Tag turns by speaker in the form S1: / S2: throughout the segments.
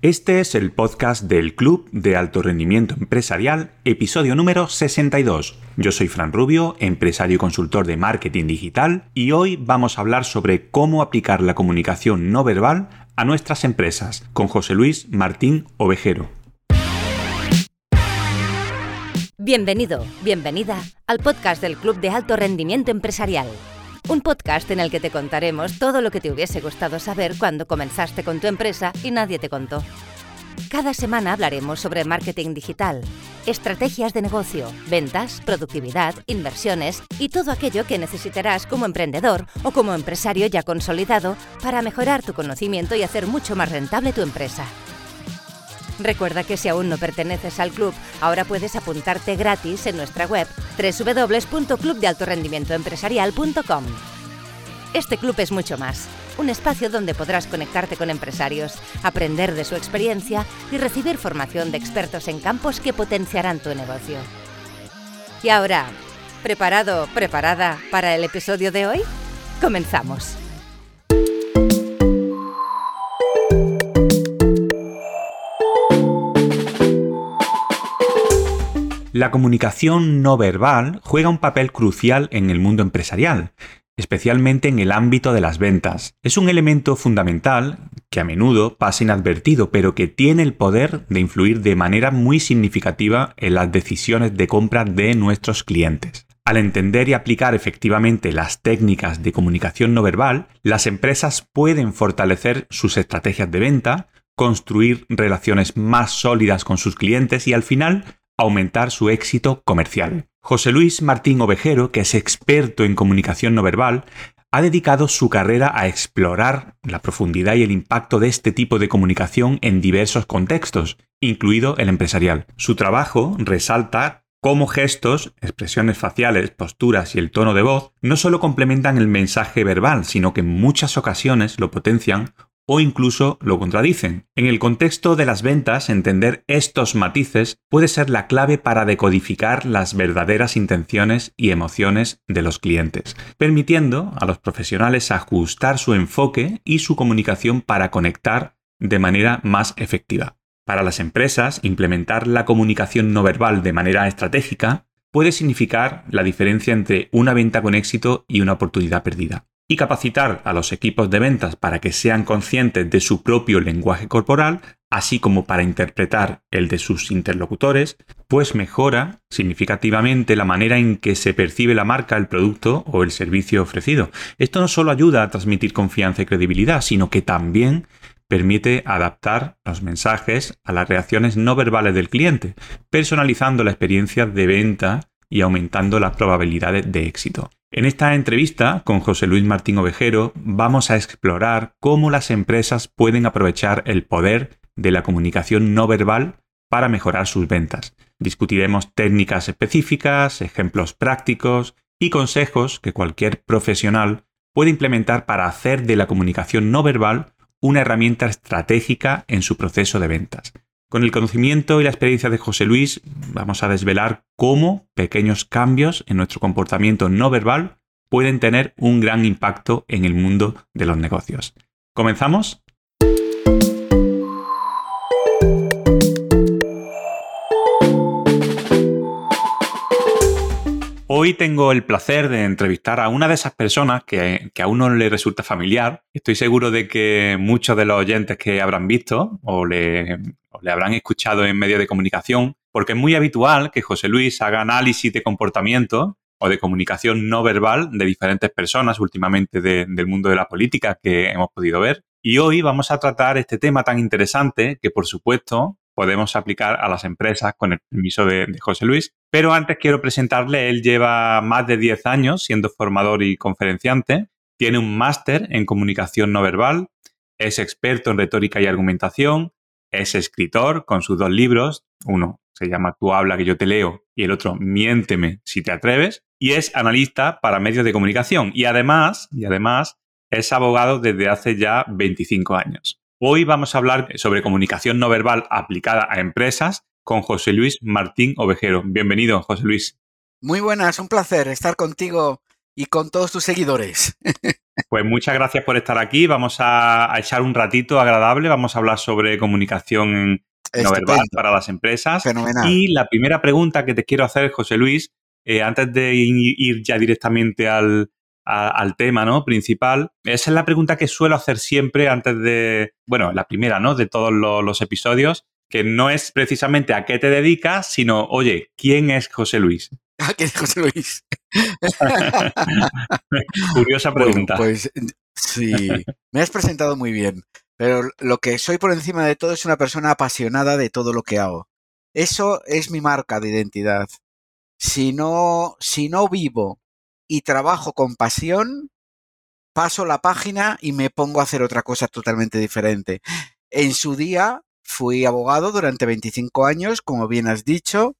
S1: Este es el podcast del Club de Alto Rendimiento Empresarial, episodio número 62. Yo soy Fran Rubio, empresario y consultor de marketing digital, y hoy vamos a hablar sobre cómo aplicar la comunicación no verbal a nuestras empresas, con José Luis Martín Ovejero.
S2: Bienvenido, bienvenida al podcast del Club de Alto Rendimiento Empresarial un podcast en el que te contaremos todo lo que te hubiese gustado saber cuando comenzaste con tu empresa y nadie te contó. Cada semana hablaremos sobre marketing digital, estrategias de negocio, ventas, productividad, inversiones y todo aquello que necesitarás como emprendedor o como empresario ya consolidado para mejorar tu conocimiento y hacer mucho más rentable tu empresa. Recuerda que si aún no perteneces al club, ahora puedes apuntarte gratis en nuestra web www.clubdealtorendimientoempresarial.com. Este club es mucho más, un espacio donde podrás conectarte con empresarios, aprender de su experiencia y recibir formación de expertos en campos que potenciarán tu negocio. Y ahora, ¿preparado, preparada para el episodio de hoy? Comenzamos.
S1: La comunicación no verbal juega un papel crucial en el mundo empresarial, especialmente en el ámbito de las ventas. Es un elemento fundamental que a menudo pasa inadvertido, pero que tiene el poder de influir de manera muy significativa en las decisiones de compra de nuestros clientes. Al entender y aplicar efectivamente las técnicas de comunicación no verbal, las empresas pueden fortalecer sus estrategias de venta, construir relaciones más sólidas con sus clientes y al final aumentar su éxito comercial. José Luis Martín Ovejero, que es experto en comunicación no verbal, ha dedicado su carrera a explorar la profundidad y el impacto de este tipo de comunicación en diversos contextos, incluido el empresarial. Su trabajo resalta cómo gestos, expresiones faciales, posturas y el tono de voz no solo complementan el mensaje verbal, sino que en muchas ocasiones lo potencian o incluso lo contradicen. En el contexto de las ventas, entender estos matices puede ser la clave para decodificar las verdaderas intenciones y emociones de los clientes, permitiendo a los profesionales ajustar su enfoque y su comunicación para conectar de manera más efectiva. Para las empresas, implementar la comunicación no verbal de manera estratégica puede significar la diferencia entre una venta con éxito y una oportunidad perdida y capacitar a los equipos de ventas para que sean conscientes de su propio lenguaje corporal, así como para interpretar el de sus interlocutores, pues mejora significativamente la manera en que se percibe la marca, el producto o el servicio ofrecido. Esto no solo ayuda a transmitir confianza y credibilidad, sino que también permite adaptar los mensajes a las reacciones no verbales del cliente, personalizando la experiencia de venta y aumentando las probabilidades de éxito. En esta entrevista con José Luis Martín Ovejero vamos a explorar cómo las empresas pueden aprovechar el poder de la comunicación no verbal para mejorar sus ventas. Discutiremos técnicas específicas, ejemplos prácticos y consejos que cualquier profesional puede implementar para hacer de la comunicación no verbal una herramienta estratégica en su proceso de ventas. Con el conocimiento y la experiencia de José Luis vamos a desvelar cómo pequeños cambios en nuestro comportamiento no verbal pueden tener un gran impacto en el mundo de los negocios. ¿Comenzamos? Hoy tengo el placer de entrevistar a una de esas personas que, a uno le resulta familiar. Estoy seguro de que muchos de los oyentes que habrán visto o le, le habrán escuchado en medios de comunicación, porque es muy habitual que José Luis haga análisis de comportamiento o de comunicación no verbal de diferentes personas, últimamente del mundo de la política que hemos podido ver. Y hoy vamos a tratar este tema tan interesante que, por supuesto, podemos aplicar a las empresas con el permiso de, José Luis. Pero antes quiero presentarle, él lleva más de 10 años siendo formador y conferenciante, tiene un máster en comunicación no verbal, es experto en retórica y argumentación, es escritor con sus dos libros, uno se llama Tú habla que yo te leo y el otro Miénteme si te atreves, y es analista para medios de comunicación y además, y además es abogado desde hace ya 25 años. Hoy vamos a hablar sobre comunicación no verbal aplicada a empresas con José Luis Martín Ovejero. Bienvenido, José Luis.
S3: Muy buenas, un placer estar contigo y con todos tus seguidores.
S1: Pues muchas gracias por estar aquí. Vamos a, echar un ratito agradable. Vamos a hablar sobre comunicación no verbal para las empresas.
S3: Fenomenal.
S1: Y la primera pregunta que te quiero hacer, José Luis, eh, antes de ir ya directamente al, al tema ¿no? principal, esa es la pregunta que suelo hacer siempre antes de, bueno, la primera, ¿no? De todos los episodios, que no es precisamente a qué te dedicas, sino, oye, ¿quién es José Luis?
S3: ¿A quién es José Luis?
S1: Curiosa pregunta.
S3: pues sí, me has presentado muy bien, pero lo que soy por encima de todo es una persona apasionada de todo lo que hago. Eso es mi marca de identidad. Si no, si no vivo y trabajo con pasión, paso la página y me pongo a hacer otra cosa totalmente diferente. En su día fui abogado durante 25 años, como bien has dicho,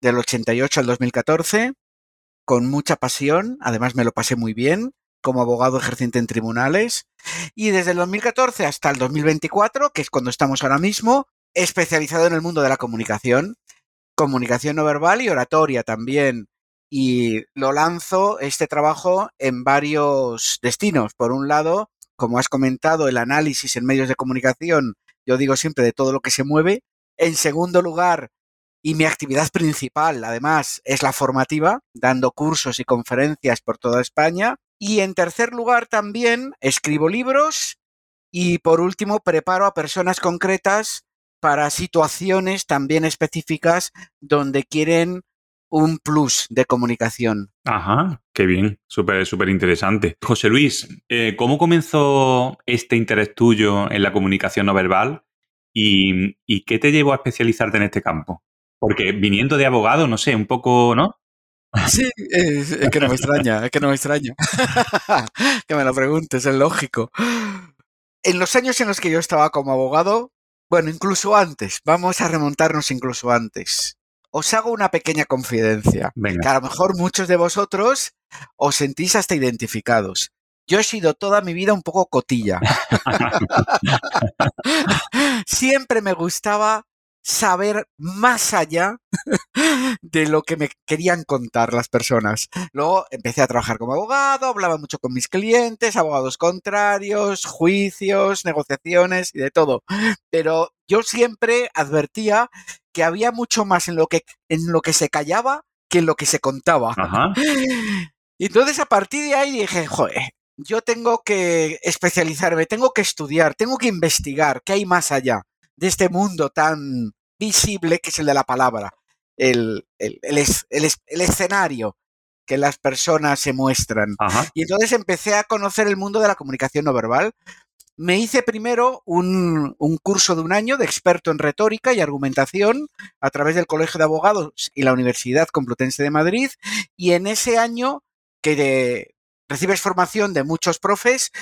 S3: del 88 al 2014, con mucha pasión, además me lo pasé muy bien como abogado ejerciente en tribunales, y desde el 2014 hasta el 2024, que es cuando estamos ahora mismo, especializado en el mundo de la comunicación, comunicación no verbal y oratoria también. Y lo lanzo este trabajo en varios destinos. Por un lado, como has comentado, el análisis en medios de comunicación, yo digo siempre de todo lo que se mueve. En segundo lugar, y mi actividad principal, además, es la formativa, dando cursos y conferencias por toda España. Y en tercer lugar, también escribo libros y por último, preparo a personas concretas para situaciones también específicas donde quieren un plus de comunicación.
S1: Ajá, qué bien, súper, súper interesante. José Luis, eh, ¿cómo comenzó este interés tuyo en la comunicación no verbal y, y qué te llevó a especializarte en este campo? Porque viniendo de abogado, no sé, un poco, ¿no?
S3: Sí, es, que no me extraña, es que no me extraña. que me lo preguntes, es lógico. En los años en los que yo estaba como abogado, bueno, incluso antes, vamos a remontarnos incluso antes. Os hago una pequeña confidencia,
S1: Venga.
S3: que a lo mejor muchos de vosotros os sentís hasta identificados. Yo he sido toda mi vida un poco cotilla. Siempre me gustaba saber más allá de lo que me querían contar las personas. Luego empecé a trabajar como abogado, hablaba mucho con mis clientes, abogados contrarios, juicios, negociaciones y de todo. Pero yo siempre advertía que había mucho más en lo que, en lo que se callaba que en lo que se contaba.
S1: Ajá.
S3: Y entonces a partir de ahí dije, joder, yo tengo que especializarme, tengo que estudiar, tengo que investigar qué hay más allá de este mundo tan visible que es el de la palabra, el, el, el, el escenario que las personas se muestran.
S1: Ajá.
S3: Y entonces empecé a conocer el mundo de la comunicación no verbal. Me hice primero un, un, curso de un año de experto en retórica y argumentación a través del Colegio de Abogados y la Universidad Complutense de Madrid. Y en ese año que de, recibes formación de muchos profes,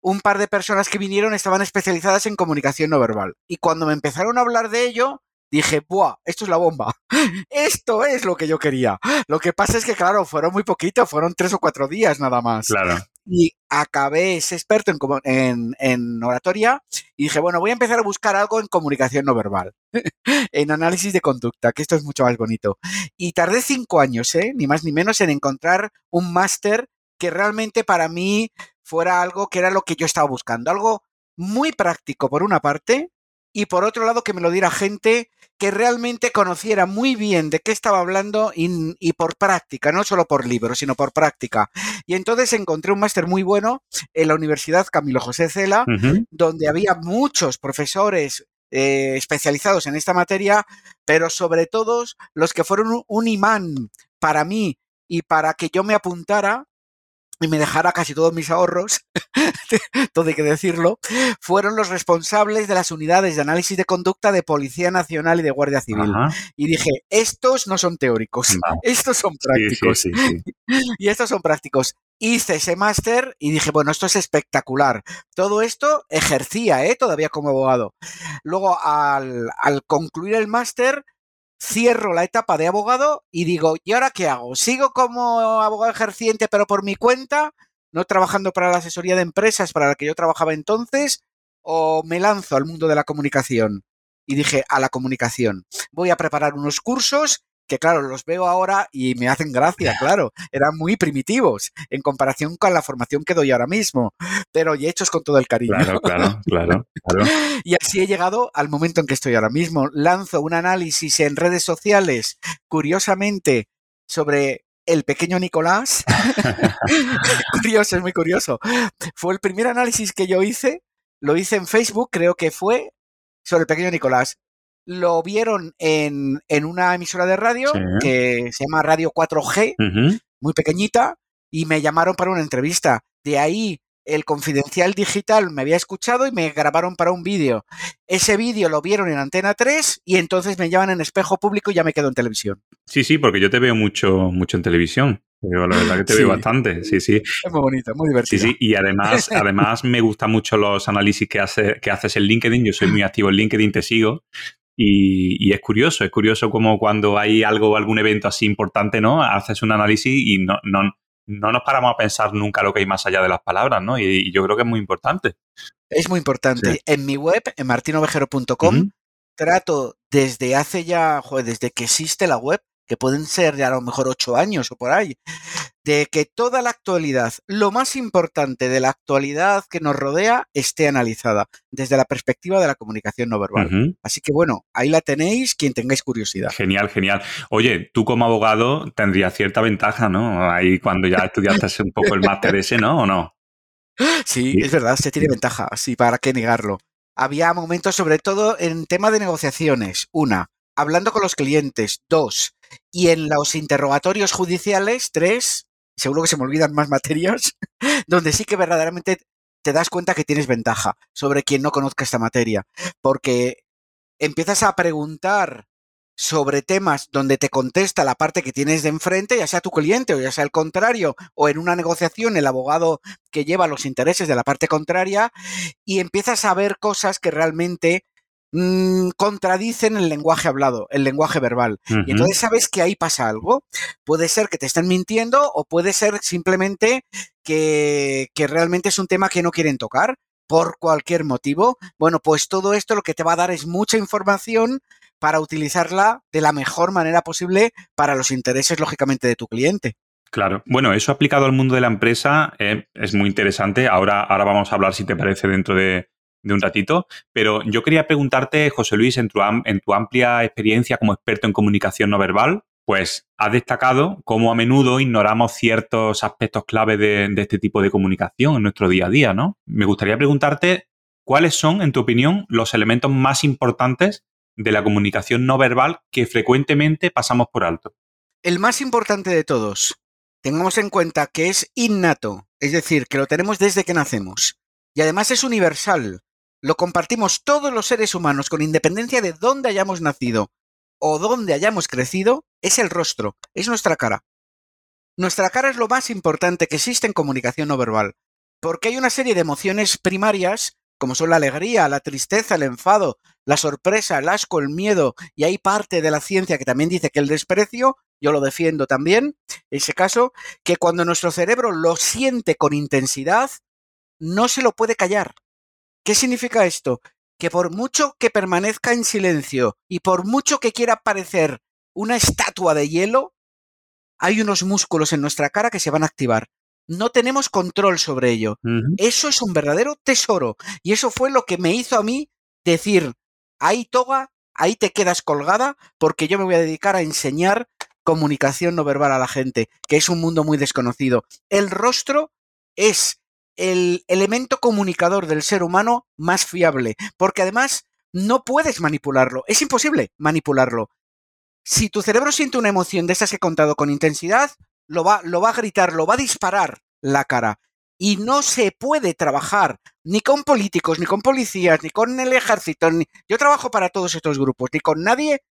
S3: un par de personas que vinieron estaban especializadas en comunicación no verbal. Y cuando me empezaron a hablar de ello, dije, ¡buah! Esto es la bomba. Esto es lo que yo quería. Lo que pasa es que, claro, fueron muy poquito, fueron tres o cuatro días nada más.
S1: Claro.
S3: Y acabé ese experto en, en, en, oratoria y dije, bueno, voy a empezar a buscar algo en comunicación no verbal, en análisis de conducta, que esto es mucho más bonito. Y tardé cinco años, ¿eh? ni más ni menos, en encontrar un máster que realmente para mí fuera algo que era lo que yo estaba buscando, algo muy práctico por una parte y por otro lado que me lo diera gente que realmente conociera muy bien de qué estaba hablando y, y por práctica, no solo por libros, sino por práctica. Y entonces encontré un máster muy bueno en la Universidad Camilo José Cela, uh -huh. donde había muchos profesores eh, especializados en esta materia, pero sobre todo los que fueron un, un imán para mí y para que yo me apuntara y me dejara casi todos mis ahorros, todo hay que decirlo, fueron los responsables de las unidades de análisis de conducta de Policía Nacional y de Guardia Civil.
S1: Ajá.
S3: Y dije, estos no son teóricos, estos son prácticos.
S1: Sí, sí, sí,
S3: y estos son prácticos. Hice ese máster y dije, bueno, esto es espectacular. Todo esto ejercía, ¿eh? Todavía como abogado. Luego, al, al concluir el máster, cierro la etapa de abogado y digo, ¿y ahora qué hago? ¿Sigo como abogado ejerciente pero por mi cuenta? ¿No trabajando para la asesoría de empresas para la que yo trabajaba entonces? ¿O me lanzo al mundo de la comunicación? Y dije, a la comunicación. Voy a preparar unos cursos que claro, los veo ahora y me hacen gracia, claro, eran muy primitivos en comparación con la formación que doy ahora mismo, pero y hechos con todo el cariño.
S1: Claro, claro, claro, claro.
S3: Y así he llegado al momento en que estoy ahora mismo. Lanzo un análisis en redes sociales, curiosamente, sobre el pequeño Nicolás. curioso, es muy curioso. Fue el primer análisis que yo hice, lo hice en Facebook, creo que fue sobre el pequeño Nicolás. Lo vieron en, en una emisora de radio
S1: Sí.
S3: que se llama Radio 4G,
S1: Ujú.
S3: muy pequeñita, y me llamaron para una entrevista. De ahí el confidencial digital me había escuchado y me grabaron para un vídeo. Ese vídeo lo vieron en Antena 3 y entonces me llaman en espejo público y ya me quedo en televisión.
S1: Sí, sí, porque yo te veo mucho, mucho en televisión. Pero la verdad que te
S3: Sí.
S1: veo bastante. Sí, sí.
S3: Es muy bonito, muy
S1: Sí,
S3: divertido.
S1: sí, y además, además me gustan mucho los análisis que, hace, que haces en LinkedIn. Yo soy muy activo en LinkedIn, te sigo. Y, y es curioso, es curioso como cuando hay algo, algún evento así importante, ¿no? Haces un análisis y no, no, no nos paramos a pensar nunca lo que hay más allá de las palabras, ¿no? Y, y yo creo que es muy importante.
S3: Es muy importante.
S1: Sí.
S3: En mi web, en martinovejero.com, trato desde hace ya, joder, desde que existe la web, que pueden ser ya a lo mejor ocho años o por ahí, de que toda la actualidad, lo más importante de la actualidad que nos rodea, esté analizada desde la perspectiva de la comunicación no verbal. Así que bueno, ahí la tenéis, quien tengáis curiosidad.
S1: Genial, genial. Oye, tú como abogado tendrías cierta ventaja, ¿no? Ahí cuando ya estudiaste un poco el máster ese, ¿no? ¿O no?
S3: Sí,
S1: Sí.
S3: es verdad, se tiene ventaja, sí, para qué negarlo. Había momentos, sobre todo en tema de negociaciones. Una, hablando con los clientes. Dos, y en los interrogatorios judiciales. Tres, seguro que se me olvidan más materias, donde sí que verdaderamente te das cuenta que tienes ventaja sobre quien no conozca esta materia. Porque empiezas a preguntar sobre temas donde te contesta la parte que tienes de enfrente, ya sea tu cliente o ya sea el contrario, o en una negociación el abogado que lleva los intereses de la parte contraria, y empiezas a ver cosas que realmente mm, contradicen el lenguaje hablado, el lenguaje verbal. Y entonces sabes que ahí pasa algo. Puede ser que te estén mintiendo o puede ser simplemente que, que realmente es un tema que no quieren tocar por cualquier motivo. Bueno, pues todo esto lo que te va a dar es mucha información para utilizarla de la mejor manera posible para los intereses, lógicamente, de tu cliente.
S1: Claro. Bueno, eso aplicado al mundo de la empresa eh, es muy interesante. Ahora, ahora vamos a hablar, si te parece, dentro de, de un ratito. Pero yo quería preguntarte, José Luis, en tu, en tu amplia experiencia como experto en comunicación no verbal, pues has destacado cómo a menudo ignoramos ciertos aspectos clave de, de este tipo de comunicación en nuestro día a día, ¿no? Me gustaría preguntarte cuáles son, en tu opinión, los elementos más importantes de la comunicación no verbal que frecuentemente pasamos por alto.
S3: El más importante de todos, tengamos en cuenta que es innato, es decir, que lo tenemos desde que nacemos. Y además es universal. Lo compartimos todos los seres humanos con independencia de dónde hayamos nacido o dónde hayamos crecido, es el rostro, es nuestra cara. Nuestra cara es lo más importante que existe en comunicación no verbal, porque hay una serie de emociones primarias, como son la alegría, la tristeza, el enfado, la sorpresa, el asco, el miedo, y hay parte de la ciencia que también dice que el desprecio, yo lo defiendo también, ese caso, que cuando nuestro cerebro lo siente con intensidad, no se lo puede callar. ¿Qué significa esto? Que por mucho que permanezca en silencio y por mucho que quiera parecer una estatua de hielo, hay unos músculos en nuestra cara que se van a activar. No tenemos control sobre ello. Eso es un verdadero tesoro. Y eso fue lo que me hizo a mí decir, ahí toga, ahí te quedas colgada, porque yo me voy a dedicar a enseñar comunicación no verbal a la gente, que es un mundo muy desconocido. El rostro es el elemento comunicador del ser humano más fiable, porque además no puedes manipularlo, es imposible manipularlo. Si tu cerebro siente una emoción de esas que he contado con intensidad, lo va, lo va a gritar, lo va a disparar la cara. Y no se puede trabajar ni con políticos, ni con policías, ni con el ejército. Ni... Yo trabajo para todos estos grupos, ni con nadie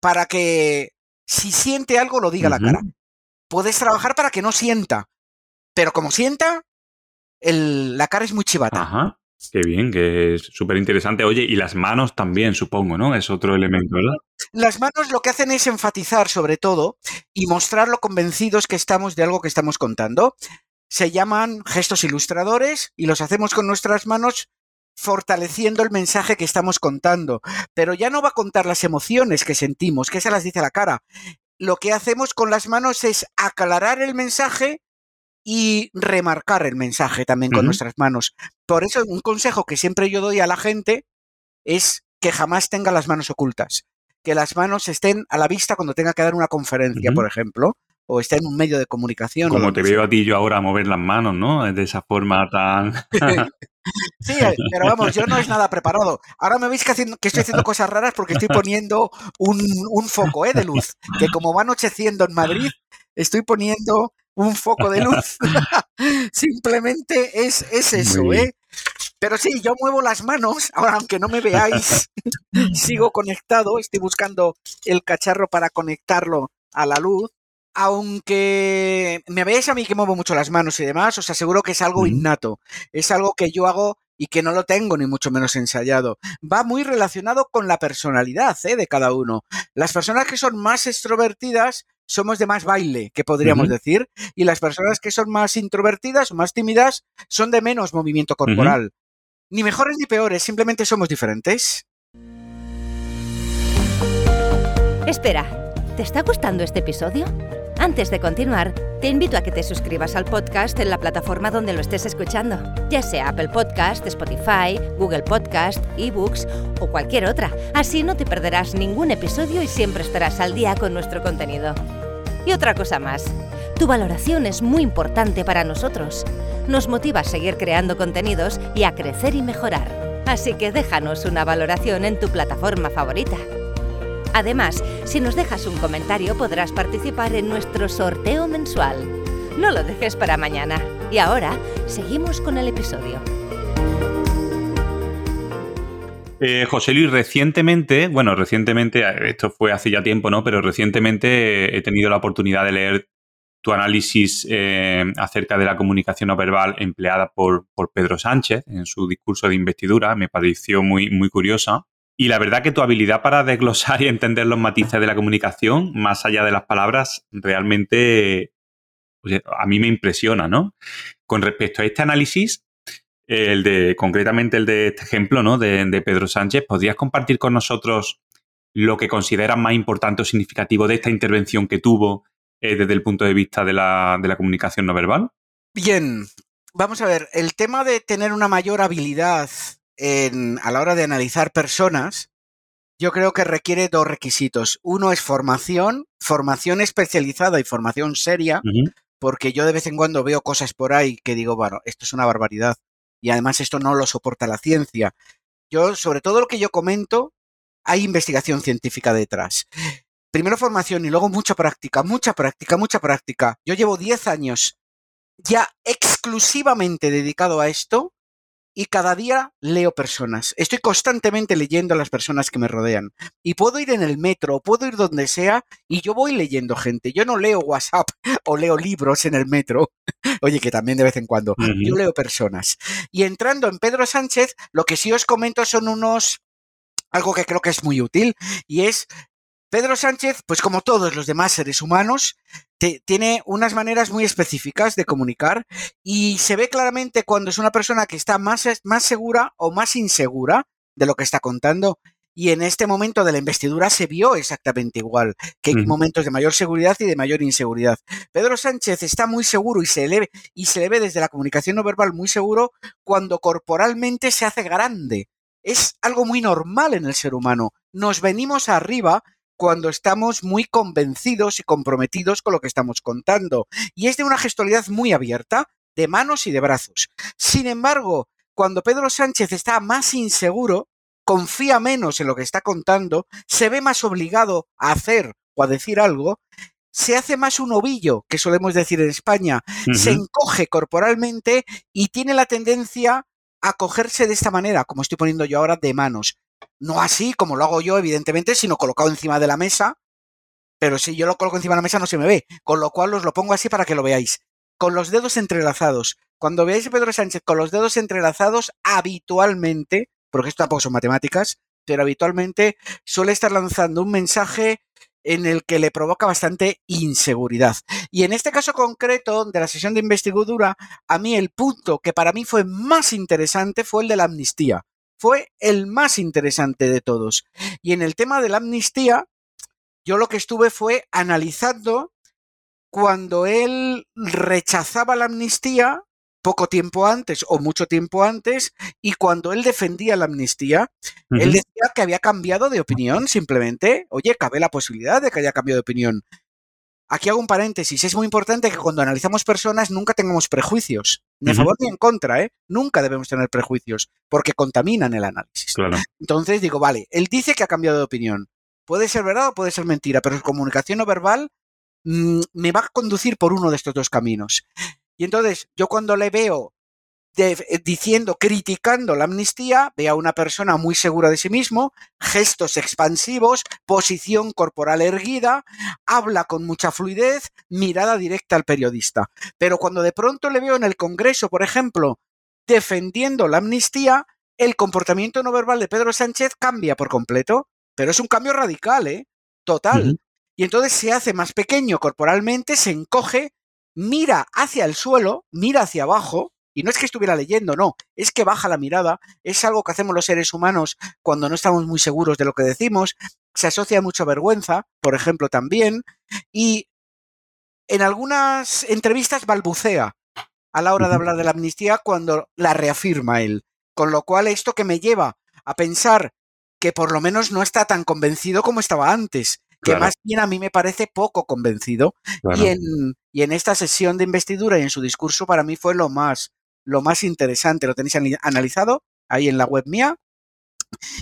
S3: para que si siente algo lo diga la cara. Puedes trabajar para que no sienta, pero como sienta, el- la cara es muy chivata.
S1: Ajá. Qué bien, que es súper interesante. Oye, y las manos también, supongo, ¿no? Es otro elemento, ¿verdad?
S3: Las manos lo que hacen es enfatizar sobre todo y mostrar lo convencidos que estamos de algo que estamos contando. Se llaman gestos ilustradores y los hacemos con nuestras manos fortaleciendo el mensaje que estamos contando. Pero ya no va a contar las emociones que sentimos, que se las dice la cara. lo que hacemos con las manos es aclarar el mensaje y remarcar el mensaje también con nuestras manos. Por eso un consejo que siempre yo doy a la gente es que jamás tenga las manos ocultas, que las manos estén a la vista cuando tenga que dar una conferencia, por ejemplo, o esté en un medio de comunicación.
S1: Como te veo a ti yo ahora mover las manos, ¿no? De esa forma tan...
S3: sí, pero vamos, yo no es nada preparado. Ahora me veis que, haciendo, que estoy haciendo cosas raras porque estoy poniendo un, un foco ¿eh? de luz, que como va anocheciendo en Madrid, estoy poniendo un foco de luz. Simplemente es, es eso, ¿eh? Pero sí, yo muevo las manos, ahora aunque no me veáis, sigo conectado, estoy buscando el cacharro para conectarlo a la luz aunque me veáis a mí que muevo mucho las manos y demás, os aseguro que es algo innato. Es algo que yo hago y que no lo tengo ni mucho menos ensayado. Va muy relacionado con la personalidad ¿eh? de cada uno. Las personas que son más extrovertidas somos de más baile, que podríamos decir, y las personas que son más introvertidas o más tímidas son de menos movimiento corporal. Ni mejores ni peores, simplemente somos diferentes.
S2: Espera, ¿te está gustando este episodio? Antes de continuar, te invito a que te suscribas al podcast en la plataforma donde lo estés escuchando, ya sea Apple Podcast, Spotify, Google Podcast, eBooks o cualquier otra. Así no te perderás ningún episodio y siempre estarás al día con nuestro contenido. Y otra cosa más, tu valoración es muy importante para nosotros. Nos motiva a seguir creando contenidos y a crecer y mejorar. Así que déjanos una valoración en tu plataforma favorita. Además, si nos dejas un comentario podrás participar en nuestro sorteo mensual. No lo dejes para mañana. Y ahora, seguimos con el episodio.
S1: Eh, José Luis, recientemente, bueno, recientemente, eh, esto fue hace ya tiempo, ¿no? Pero recientemente he tenido la oportunidad de leer tu análisis eh, acerca de la comunicación no verbal empleada por, por, Pedro Sánchez en su discurso de investidura. Me pareció muy, muy curiosa. Y la verdad que tu habilidad para desglosar y entender los matices de la comunicación, más allá de las palabras, realmente pues, a mí me impresiona, ¿no? Con respecto a este análisis, el de, concretamente el de este ejemplo, ¿no? De, Pedro Sánchez, ¿podrías compartir con nosotros lo que consideras más importante o significativo de esta intervención que tuvo eh, desde el punto de vista de la, de la comunicación no verbal?
S3: Bien, vamos a ver, el tema de tener una mayor habilidad a la hora de analizar personas, yo creo que requiere dos requisitos. Uno es formación, formación especializada y formación seria, porque yo de vez en cuando veo cosas por ahí que digo, bueno, esto es una barbaridad y además esto no lo soporta la ciencia. Yo, sobre todo lo que yo comento, hay investigación científica detrás. Primero formación y luego mucha práctica, mucha práctica, mucha práctica. Yo llevo 10 años ya exclusivamente dedicado a esto y cada día leo personas. Estoy constantemente leyendo a las personas que me rodean. Y puedo ir en el metro, puedo ir donde sea y yo voy leyendo gente. Yo no leo WhatsApp o leo libros en el metro. Oye, que también de vez en cuando. Yo leo personas. Y entrando en Pedro Sánchez, lo que sí os comento son unos algo que creo que es muy útil y es Pedro Sánchez, pues como todos los demás seres humanos, tiene unas maneras muy específicas de comunicar y se ve claramente cuando es una persona que está más, más segura o más insegura de lo que está contando. Y en este momento de la investidura se vio exactamente igual, que hay momentos de mayor seguridad y de mayor inseguridad. Pedro Sánchez está muy seguro y se, le, y se le ve desde la comunicación no verbal muy seguro cuando corporalmente se hace grande. Es algo muy normal en el ser humano. Nos venimos arriba cuando estamos muy convencidos y comprometidos con lo que estamos contando. Y es de una gestualidad muy abierta, de manos y de brazos. Sin embargo, cuando Pedro Sánchez está más inseguro, confía menos en lo que está contando, se ve más obligado a hacer o a decir algo, se hace más un ovillo, que solemos decir en España, se encoge corporalmente y tiene la tendencia a cogerse de esta manera, como estoy poniendo yo ahora, de manos. No así como lo hago yo, evidentemente, sino colocado encima de la mesa. Pero si yo lo coloco encima de la mesa no se me ve. Con lo cual os lo pongo así para que lo veáis. Con los dedos entrelazados. Cuando veáis a Pedro Sánchez con los dedos entrelazados, habitualmente, porque esto tampoco son matemáticas, pero habitualmente suele estar lanzando un mensaje en el que le provoca bastante inseguridad. Y en este caso concreto de la sesión de investidura, a mí el punto que para mí fue más interesante fue el de la amnistía fue el más interesante de todos. Y en el tema de la amnistía, Yo lo que estuve fue analizando cuando él rechazaba la amnistía poco tiempo antes o mucho tiempo antes y cuando él defendía la amnistía, él decía que había cambiado de opinión simplemente. Oye, cabe la posibilidad de que haya cambiado de opinión. Aquí hago un paréntesis. Es muy importante que cuando analizamos personas nunca tengamos prejuicios, ni a favor ni en contra, ¿eh? Nunca debemos tener prejuicios, porque contaminan el análisis. Entonces digo, vale, él dice que ha cambiado de opinión. Puede ser verdad o puede ser mentira, pero su comunicación no verbal mm, me va a conducir por uno de estos dos caminos. Y entonces yo cuando le veo eh, diciendo, criticando la amnistía, ve a una persona muy segura de sí mismo, gestos expansivos, posición corporal erguida, habla con mucha fluidez, mirada directa al periodista. Pero cuando de pronto le veo en el Congreso, por ejemplo, defendiendo la amnistía, el comportamiento no verbal de Pedro Sánchez cambia por completo, pero es un cambio radical, ¿eh? Total. Y entonces se hace más pequeño corporalmente, se encoge, mira hacia el suelo, mira hacia abajo, y no es que estuviera leyendo, no, es que baja la mirada, es algo que hacemos los seres humanos cuando no estamos muy seguros de lo que decimos, se asocia mucha vergüenza, por ejemplo, también, y en algunas entrevistas balbucea a la hora de hablar de la amnistía cuando la reafirma él. Con lo cual, esto que me lleva a pensar que por lo menos no está tan convencido como estaba antes, que más bien a mí me parece poco convencido. Y, en, y en esta sesión de investidura y en su discurso para mí fue lo más, lo más interesante. Lo tenéis analizado ahí en la web mía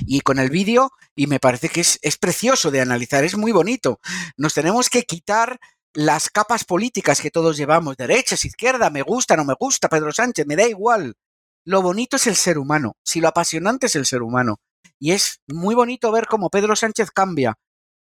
S3: y con el vídeo y me parece que es, es, precioso de analizar, es muy bonito. Nos tenemos que quitar las capas políticas que todos llevamos, derechas, izquierda, me gusta, no me gusta, Pedro Sánchez, me da igual. Lo bonito es el ser humano, si lo apasionante es el ser humano. Y es muy bonito ver cómo Pedro Sánchez cambia.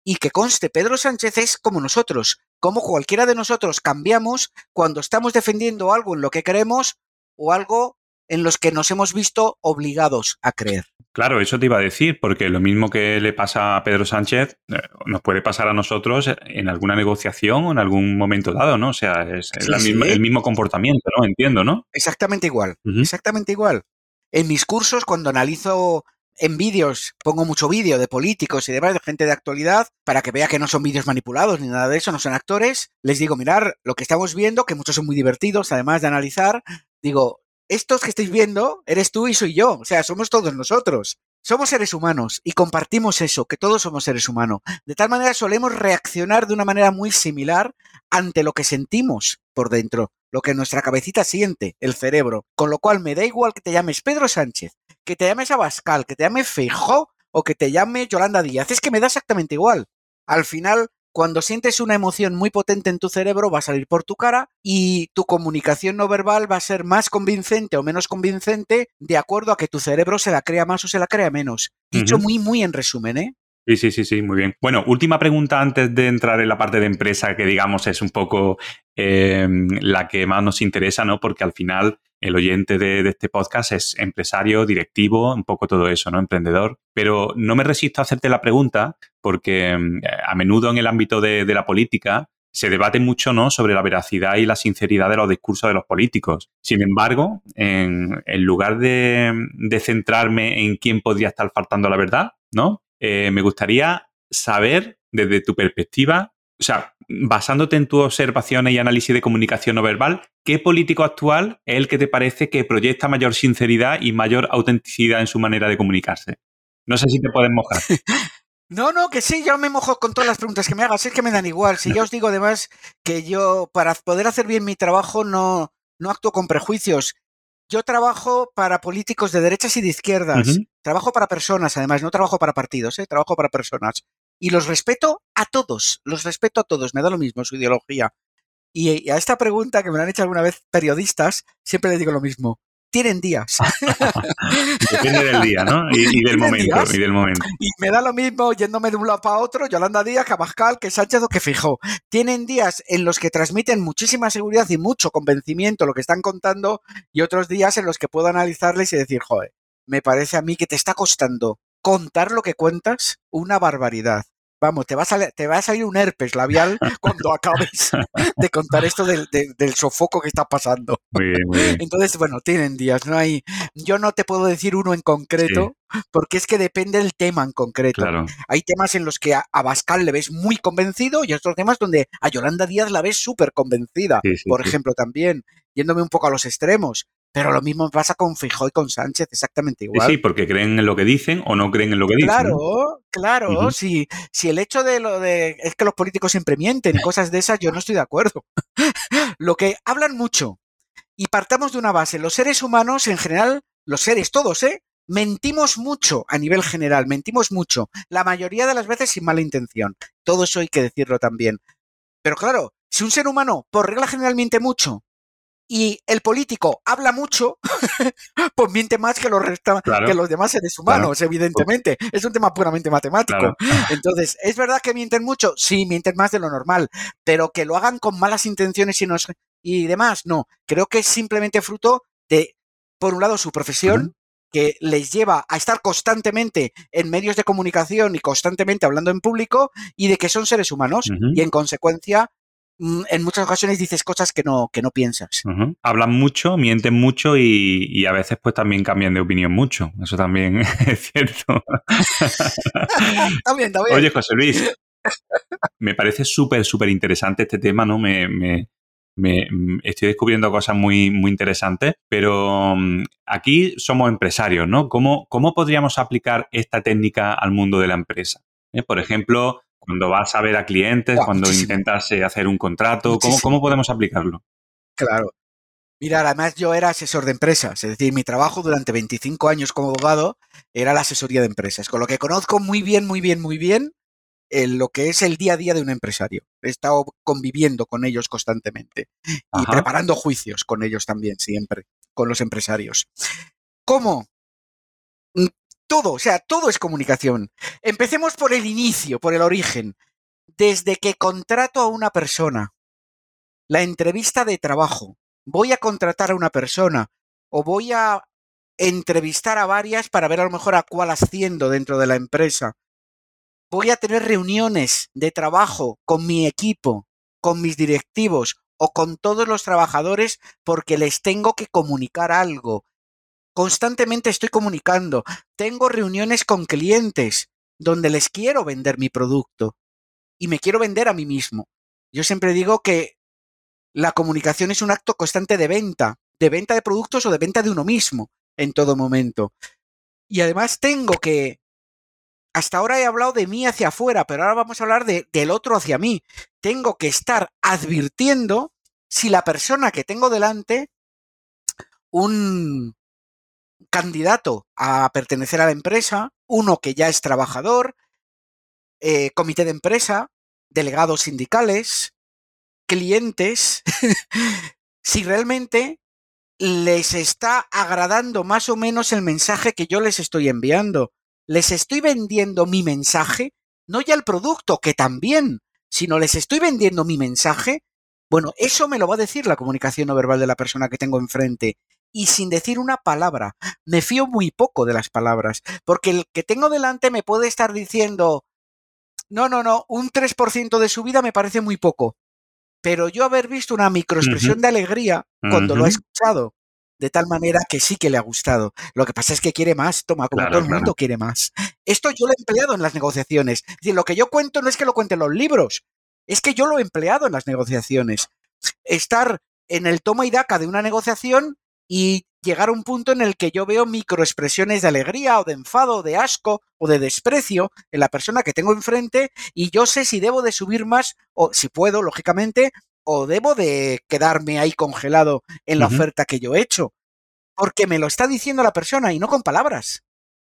S3: Y que conste, Pedro Sánchez es como nosotros, como cualquiera de nosotros cambiamos cuando estamos defendiendo algo en lo que creemos o algo en los que nos hemos visto obligados a creer.
S1: Claro, eso te iba a decir, porque lo mismo que le pasa a Pedro Sánchez, eh, nos puede pasar a nosotros en alguna negociación o en algún momento dado, ¿no? O sea, es, el mismo comportamiento, ¿no? Entiendo, ¿no?
S3: Exactamente igual, exactamente igual. En mis cursos, cuando analizo en vídeos, pongo mucho vídeo de políticos y demás, de gente de actualidad, para que vea que no son vídeos manipulados ni nada de eso, no son actores. Les digo, mirar lo que estamos viendo, que muchos son muy divertidos, además de analizar, digo, estos que estáis viendo, eres tú y soy yo, o sea, somos todos nosotros. Somos seres humanos y compartimos eso, que todos somos seres humanos. De tal manera solemos reaccionar de una manera muy similar ante lo que sentimos por dentro, lo que nuestra cabecita siente, el cerebro. Con lo cual me da igual que te llames Pedro Sánchez, que te llames Abascal, que te llames Feijó o que te llame Yolanda Díaz. Es que me da exactamente igual. Al final cuando sientes una emoción muy potente en tu cerebro, va a salir por tu cara y tu comunicación no verbal va a ser más convincente o menos convincente de acuerdo a que tu cerebro se la crea más o se la crea menos. Dicho muy, muy en resumen, ¿eh?
S1: Sí, sí, sí, sí, muy bien. Bueno, última pregunta antes de entrar en la parte de empresa, que digamos es un poco eh, la que más nos interesa, ¿no? Porque al final el oyente de, este podcast es empresario, directivo, un poco todo eso, ¿no? Emprendedor. Pero no me resisto a hacerte la pregunta porque mm, a menudo en el ámbito de, la política se debate mucho ¿no? sobre la veracidad y la sinceridad de los discursos de los políticos. Sin embargo, en, lugar de, de, centrarme en quién podría estar faltando la verdad, ¿no? Eh, me gustaría saber desde tu perspectiva, o sea, basándote en tus observaciones y análisis de comunicación no verbal, ¿qué político actual es el que te parece que proyecta mayor sinceridad y mayor autenticidad en su manera de comunicarse? No sé si te puedes mojar.
S3: No, no, que sí, yo me mojo con todas las preguntas que me hagas, es que me dan igual. Si ya os digo además que yo, para poder hacer bien mi trabajo, no, no actúo con prejuicios. Yo trabajo para políticos de derechas y de izquierdas. Trabajo para personas, además, no trabajo para partidos, ¿eh? trabajo para personas. Y los respeto a todos, los respeto a todos, me da lo mismo su ideología. Y a esta pregunta que me han hecho alguna vez periodistas, siempre le digo lo mismo tienen días.
S1: Depende del día, ¿no? Y, del momento, y, del momento,
S3: y me da lo mismo yéndome de un lado para otro, Yolanda Díaz, Cabascal, que Sánchez o que Fijó. Tienen días en los que transmiten muchísima seguridad y mucho convencimiento lo que están contando y otros días en los que puedo analizarles y decir, joder, me parece a mí que te está costando contar lo que cuentas una barbaridad. vamos, te va, a salir, te va a salir un herpes labial cuando acabes de contar esto del, del, sofoco que está pasando.
S1: Muy bien, muy bien.
S3: Entonces, bueno, tienen días, no hay, yo no te puedo decir uno en concreto, porque es que depende del tema en concreto.
S1: Claro.
S3: Hay temas en los que a, Bascal le ves muy convencido y otros temas donde a Yolanda Díaz la ves súper convencida. Por ejemplo, también, yéndome un poco a los extremos. Pero lo mismo pasa con Fijó y con Sánchez, exactamente igual.
S1: Sí, porque creen en lo que dicen o no creen en lo que dicen.
S3: Claro, claro. si, si el hecho de lo de es que los políticos siempre mienten y cosas de esas, yo no estoy de acuerdo. lo que hablan mucho. Y partamos de una base. Los seres humanos, en general, los seres todos, ¿eh? Mentimos mucho a nivel general, mentimos mucho. La mayoría de las veces sin mala intención. Todo eso hay que decirlo también. Pero claro, si un ser humano, por regla general, miente mucho, y el político habla mucho, pues miente más que los, que los demás seres humanos, evidentemente. Es un tema puramente matemático. Entonces, ¿es verdad que mienten mucho? Sí, mienten más de lo normal, pero que lo hagan con malas intenciones y, y demás, no. Creo que es simplemente fruto de, por un lado, su profesión, que les lleva a estar constantemente en medios de comunicación y constantemente hablando en público, y de que son seres humanos, y en consecuencia en muchas ocasiones dices cosas que no, que no piensas.
S1: Hablan mucho, mienten mucho y, a veces pues también cambian de opinión mucho. Eso también es cierto.
S3: también, también.
S1: Oye, José Luis, me parece súper, súper interesante este tema, ¿no? Me, me, me, mm, estoy descubriendo cosas muy, muy interesantes, pero mm, aquí somos empresarios, ¿no? ¿Cómo, ¿Cómo podríamos aplicar esta técnica al mundo de la empresa? ¿Eh? Por ejemplo, cuando vas a ver a clientes, cuando intentas eh, hacer un contrato, ¿cómo, podemos aplicarlo?
S3: Claro. Mira, además yo era asesor de empresas, es decir, mi trabajo durante 25 años como abogado era la asesoría de empresas, con lo que conozco muy bien, muy bien, muy bien lo que es el día a día de un empresario. He estado conviviendo con ellos constantemente y preparando juicios con ellos también, siempre, con los empresarios. ¿Cómo? Todo, o sea, todo es comunicación. Empecemos por el inicio, por el origen. Desde que contrato a una persona, la entrevista de trabajo, voy a contratar a una persona o voy a entrevistar a varias para ver a lo mejor a cuál asciendo dentro de la empresa. Voy a tener reuniones de trabajo con mi equipo, con mis directivos o con todos los trabajadores porque les tengo que comunicar algo, Constantemente estoy comunicando. Tengo reuniones con clientes donde les quiero vender mi producto y me quiero vender a mí mismo. Yo siempre digo que la comunicación es un acto constante de venta, de venta de productos o de venta de uno mismo en todo momento. Y además tengo que, hasta ahora he hablado de mí hacia afuera, pero ahora vamos a hablar de, del otro hacia mí. Tengo que estar advirtiendo si la persona que tengo delante, un, candidato a pertenecer a la empresa, uno que ya es trabajador, eh, comité de empresa, delegados sindicales, clientes, si realmente les está agradando más o menos el mensaje que yo les estoy enviando. Les estoy vendiendo mi mensaje, no ya el producto, que también, sino les estoy vendiendo mi mensaje. Bueno, eso me lo va a decir la comunicación no verbal de la persona que tengo enfrente y sin decir una palabra. Me fío muy poco de las palabras, porque el que tengo delante me puede estar diciendo, no, no, no, un 3% de su vida me parece muy poco. Pero yo haber visto una microexpresión de alegría cuando lo he escuchado, de tal manera que sí que le ha gustado. Lo que pasa es que quiere más, toma, como todo el mundo quiere más. Esto yo lo he empleado en las negociaciones. Es decir, lo que yo cuento no es que lo cuenten los libros, es que yo lo he empleado en las negociaciones. Estar en el toma y daca de una negociación y llegar a un punto en el que yo veo microexpresiones de alegría o de enfado o de asco o de desprecio en la persona que tengo enfrente y yo sé si debo de subir más o si puedo, lógicamente, o debo de quedarme ahí congelado en la oferta que yo he hecho. Porque me lo está diciendo la persona y no con palabras.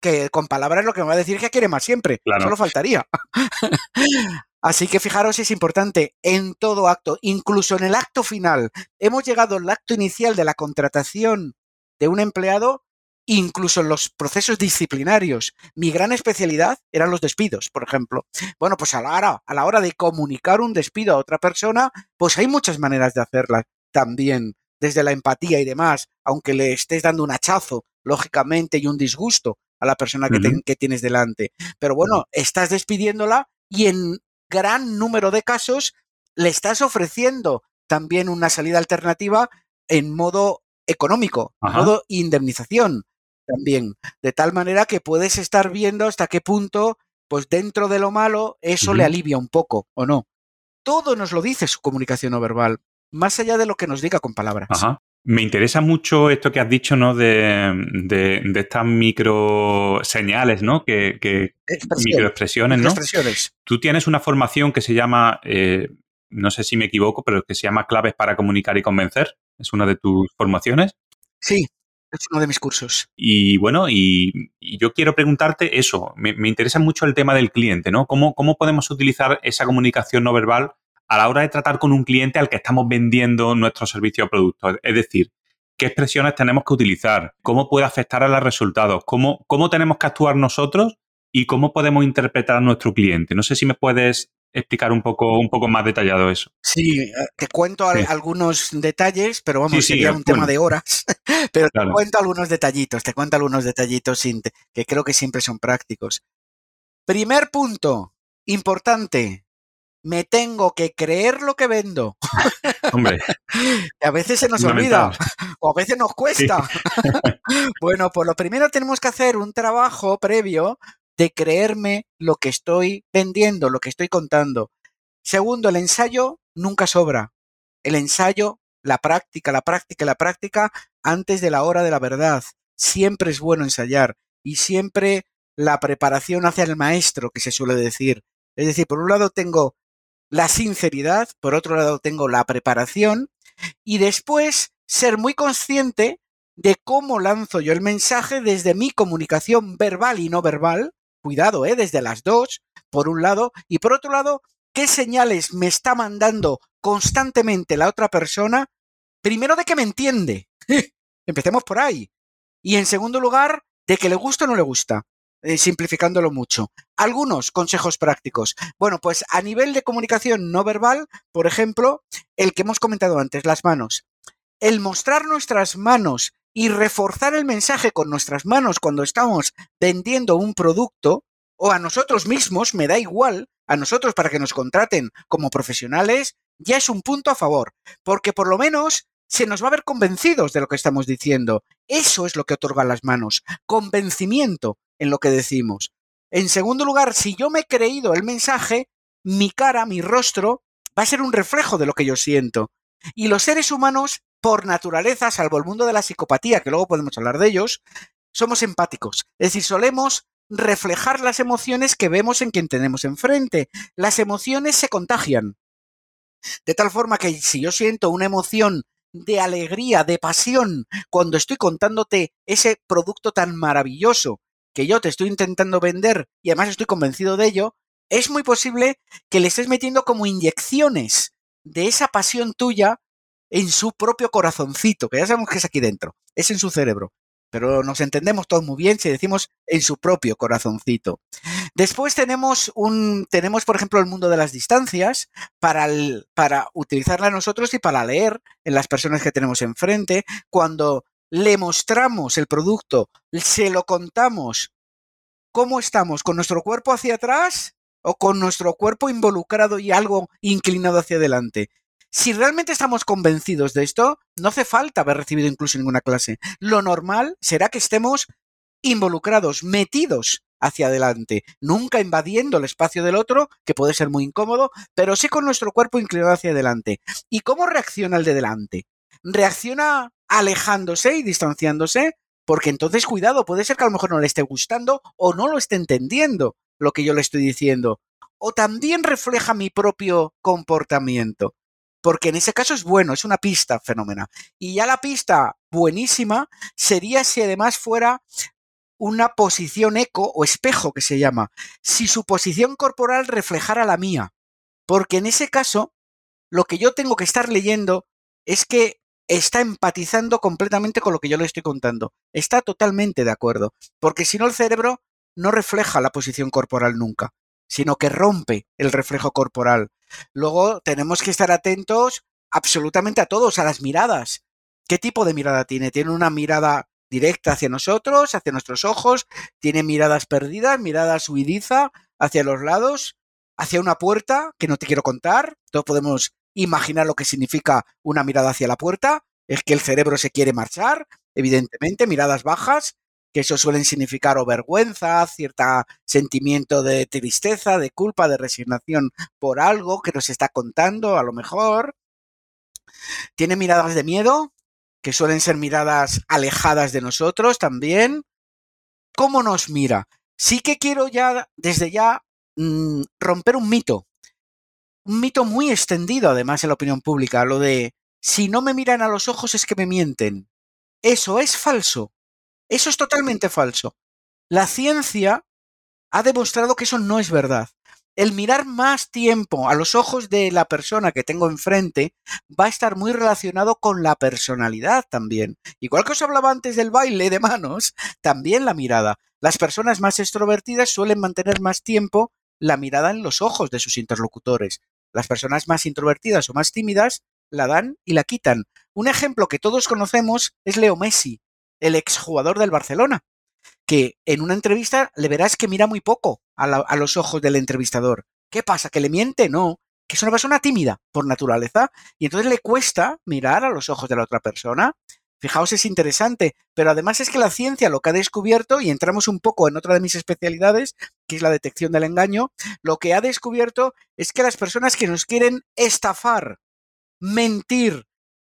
S3: Que con palabras lo que me va a decir es que quiere más siempre. Solo faltaría. Así que fijaros, es importante en todo acto, incluso en el acto final. Hemos llegado al acto inicial de la contratación de un empleado, incluso en los procesos disciplinarios. Mi gran especialidad eran los despidos, por ejemplo. Bueno, pues a la hora, a la hora de comunicar un despido a otra persona, pues hay muchas maneras de hacerla también, desde la empatía y demás, aunque le estés dando un hachazo, lógicamente, y un disgusto a la persona que, que tienes delante. Pero bueno, estás despidiéndola y en gran número de casos le estás ofreciendo también una salida alternativa en modo económico, en modo indemnización también, de tal manera que puedes estar viendo hasta qué punto, pues dentro de lo malo, eso le alivia un poco o no. Todo nos lo dice su comunicación no verbal, más allá de lo que nos diga con palabras.
S1: Me interesa mucho esto que has dicho, ¿no? De, de, estas micro señales, ¿no? Que, que microexpresiones, ¿no? Tú tienes una formación que se llama, eh, no sé si me equivoco, pero que se llama Claves para comunicar y convencer. Es una de tus formaciones.
S3: Sí, es uno de mis cursos.
S1: Y bueno, y, yo quiero preguntarte eso. Me, me, interesa mucho el tema del cliente, ¿no? ¿Cómo, ¿Cómo podemos utilizar esa comunicación no verbal a la hora de tratar con un cliente al que estamos vendiendo nuestro servicio o producto. Es decir, qué expresiones tenemos que utilizar, cómo puede afectar a los resultados, cómo, cómo tenemos que actuar nosotros y cómo podemos interpretar a nuestro cliente. No sé si me puedes explicar un poco, un poco más detallado eso.
S3: Sí, eh, te cuento algunos detalles, pero vamos, sería un tema de horas. pero te cuento algunos detallitos, te cuento algunos detallitos que creo que siempre son prácticos. Primer punto, importante, me tengo que creer lo que vendo.
S1: Hombre.
S3: a veces se nos olvida o a veces nos cuesta. bueno, pues lo primero tenemos que hacer un trabajo previo de creerme lo que estoy vendiendo, lo que estoy contando. Segundo, el ensayo nunca sobra. El ensayo, la práctica, la práctica, la práctica antes de la hora de la verdad. Siempre es bueno ensayar y siempre la preparación hacia el maestro, que se suele decir. Es decir, por un lado tengo la sinceridad, por otro lado tengo la preparación y después ser muy consciente de cómo lanzo yo el mensaje desde mi comunicación verbal y no verbal, cuidado, ¿eh? desde las dos, por un lado, y por otro lado, qué señales me está mandando constantemente la otra persona, primero de que me entiende, empecemos por ahí, y en segundo lugar, de que le gusta o no le gusta. Eh, simplificándolo mucho. Algunos consejos prácticos. Bueno, pues a nivel de comunicación no verbal, por ejemplo, el que hemos comentado antes, las manos. El mostrar nuestras manos y reforzar el mensaje con nuestras manos cuando estamos vendiendo un producto, o a nosotros mismos, me da igual, a nosotros para que nos contraten como profesionales, ya es un punto a favor, porque por lo menos se nos va a ver convencidos de lo que estamos diciendo. Eso es lo que otorgan las manos, convencimiento en lo que decimos. En segundo lugar, si yo me he creído el mensaje, mi cara, mi rostro, va a ser un reflejo de lo que yo siento. Y los seres humanos, por naturaleza, salvo el mundo de la psicopatía, que luego podemos hablar de ellos, somos empáticos. Es decir, solemos reflejar las emociones que vemos en quien tenemos enfrente. Las emociones se contagian. De tal forma que si yo siento una emoción de alegría, de pasión, cuando estoy contándote ese producto tan maravilloso que yo te estoy intentando vender y además estoy convencido de ello, es muy posible que le estés metiendo como inyecciones de esa pasión tuya en su propio corazoncito, que ya sabemos que es aquí dentro, es en su cerebro. Pero nos entendemos todos muy bien si decimos en su propio corazoncito. Después tenemos un, tenemos por ejemplo el mundo de las distancias para, para utilizarla nosotros y para leer en las personas que tenemos enfrente. Cuando le mostramos el producto, se lo contamos, ¿cómo estamos? ¿Con nuestro cuerpo hacia atrás o con nuestro cuerpo involucrado y algo inclinado hacia adelante? Si realmente estamos convencidos de esto, no hace falta haber recibido incluso ninguna clase. Lo normal será que estemos involucrados, metidos hacia adelante, nunca invadiendo el espacio del otro, que puede ser muy incómodo, pero sí con nuestro cuerpo inclinado hacia adelante. ¿Y cómo reacciona el de delante? ¿Reacciona alejándose y distanciándose, porque entonces cuidado, puede ser que a lo mejor no le esté gustando o no lo esté entendiendo lo que yo le estoy diciendo. O también refleja mi propio comportamiento. Porque en ese caso es bueno, es una pista fenómena. Y ya la pista buenísima sería si además fuera una posición eco o espejo que se llama. Si su posición corporal reflejara la mía. Porque en ese caso, lo que yo tengo que estar leyendo es que está empatizando completamente con lo que yo le estoy contando. Está totalmente de acuerdo. Porque si no, el cerebro no refleja la posición corporal nunca, sino que rompe el reflejo corporal. Luego tenemos que estar atentos absolutamente a todos, a las miradas. ¿Qué tipo de mirada tiene? ¿Tiene una mirada directa hacia nosotros, hacia nuestros ojos? ¿Tiene miradas perdidas, miradas huidiza hacia los lados? hacia una puerta que no te quiero contar. Todos podemos imaginar lo que significa una mirada hacia la puerta. Es que el cerebro se quiere marchar, evidentemente, miradas bajas, que eso suelen significar o vergüenza, cierto sentimiento de tristeza, de culpa, de resignación por algo que nos está contando, a lo mejor. Tiene miradas de miedo, que suelen ser miradas alejadas de nosotros también. ¿Cómo nos mira? Sí que quiero ya, desde ya, mm, romper un mito. Un mito muy extendido, además, en la opinión pública, lo de si no me miran a los ojos es que me mienten. Eso es falso. Eso es totalmente falso. La ciencia ha demostrado que eso no es verdad. El mirar más tiempo a los ojos de la persona que tengo enfrente va a estar muy relacionado con la personalidad también. Igual que os hablaba antes del baile de manos, también la mirada. Las personas más extrovertidas suelen mantener más tiempo la mirada en los ojos de sus interlocutores. Las personas más introvertidas o más tímidas la dan y la quitan. Un ejemplo que todos conocemos es Leo Messi, el exjugador del Barcelona, que en una entrevista le verás que mira muy poco a, los ojos del entrevistador. ¿Qué pasa? ¿Que le miente? No, que es una persona tímida por naturaleza y entonces le cuesta mirar a los ojos de la otra persona. Fijaos, es interesante, pero además es que la ciencia lo que ha descubierto, y entramos un poco en otra de mis especialidades, que es la detección del engaño, lo que ha descubierto es que las personas que nos quieren estafar, mentir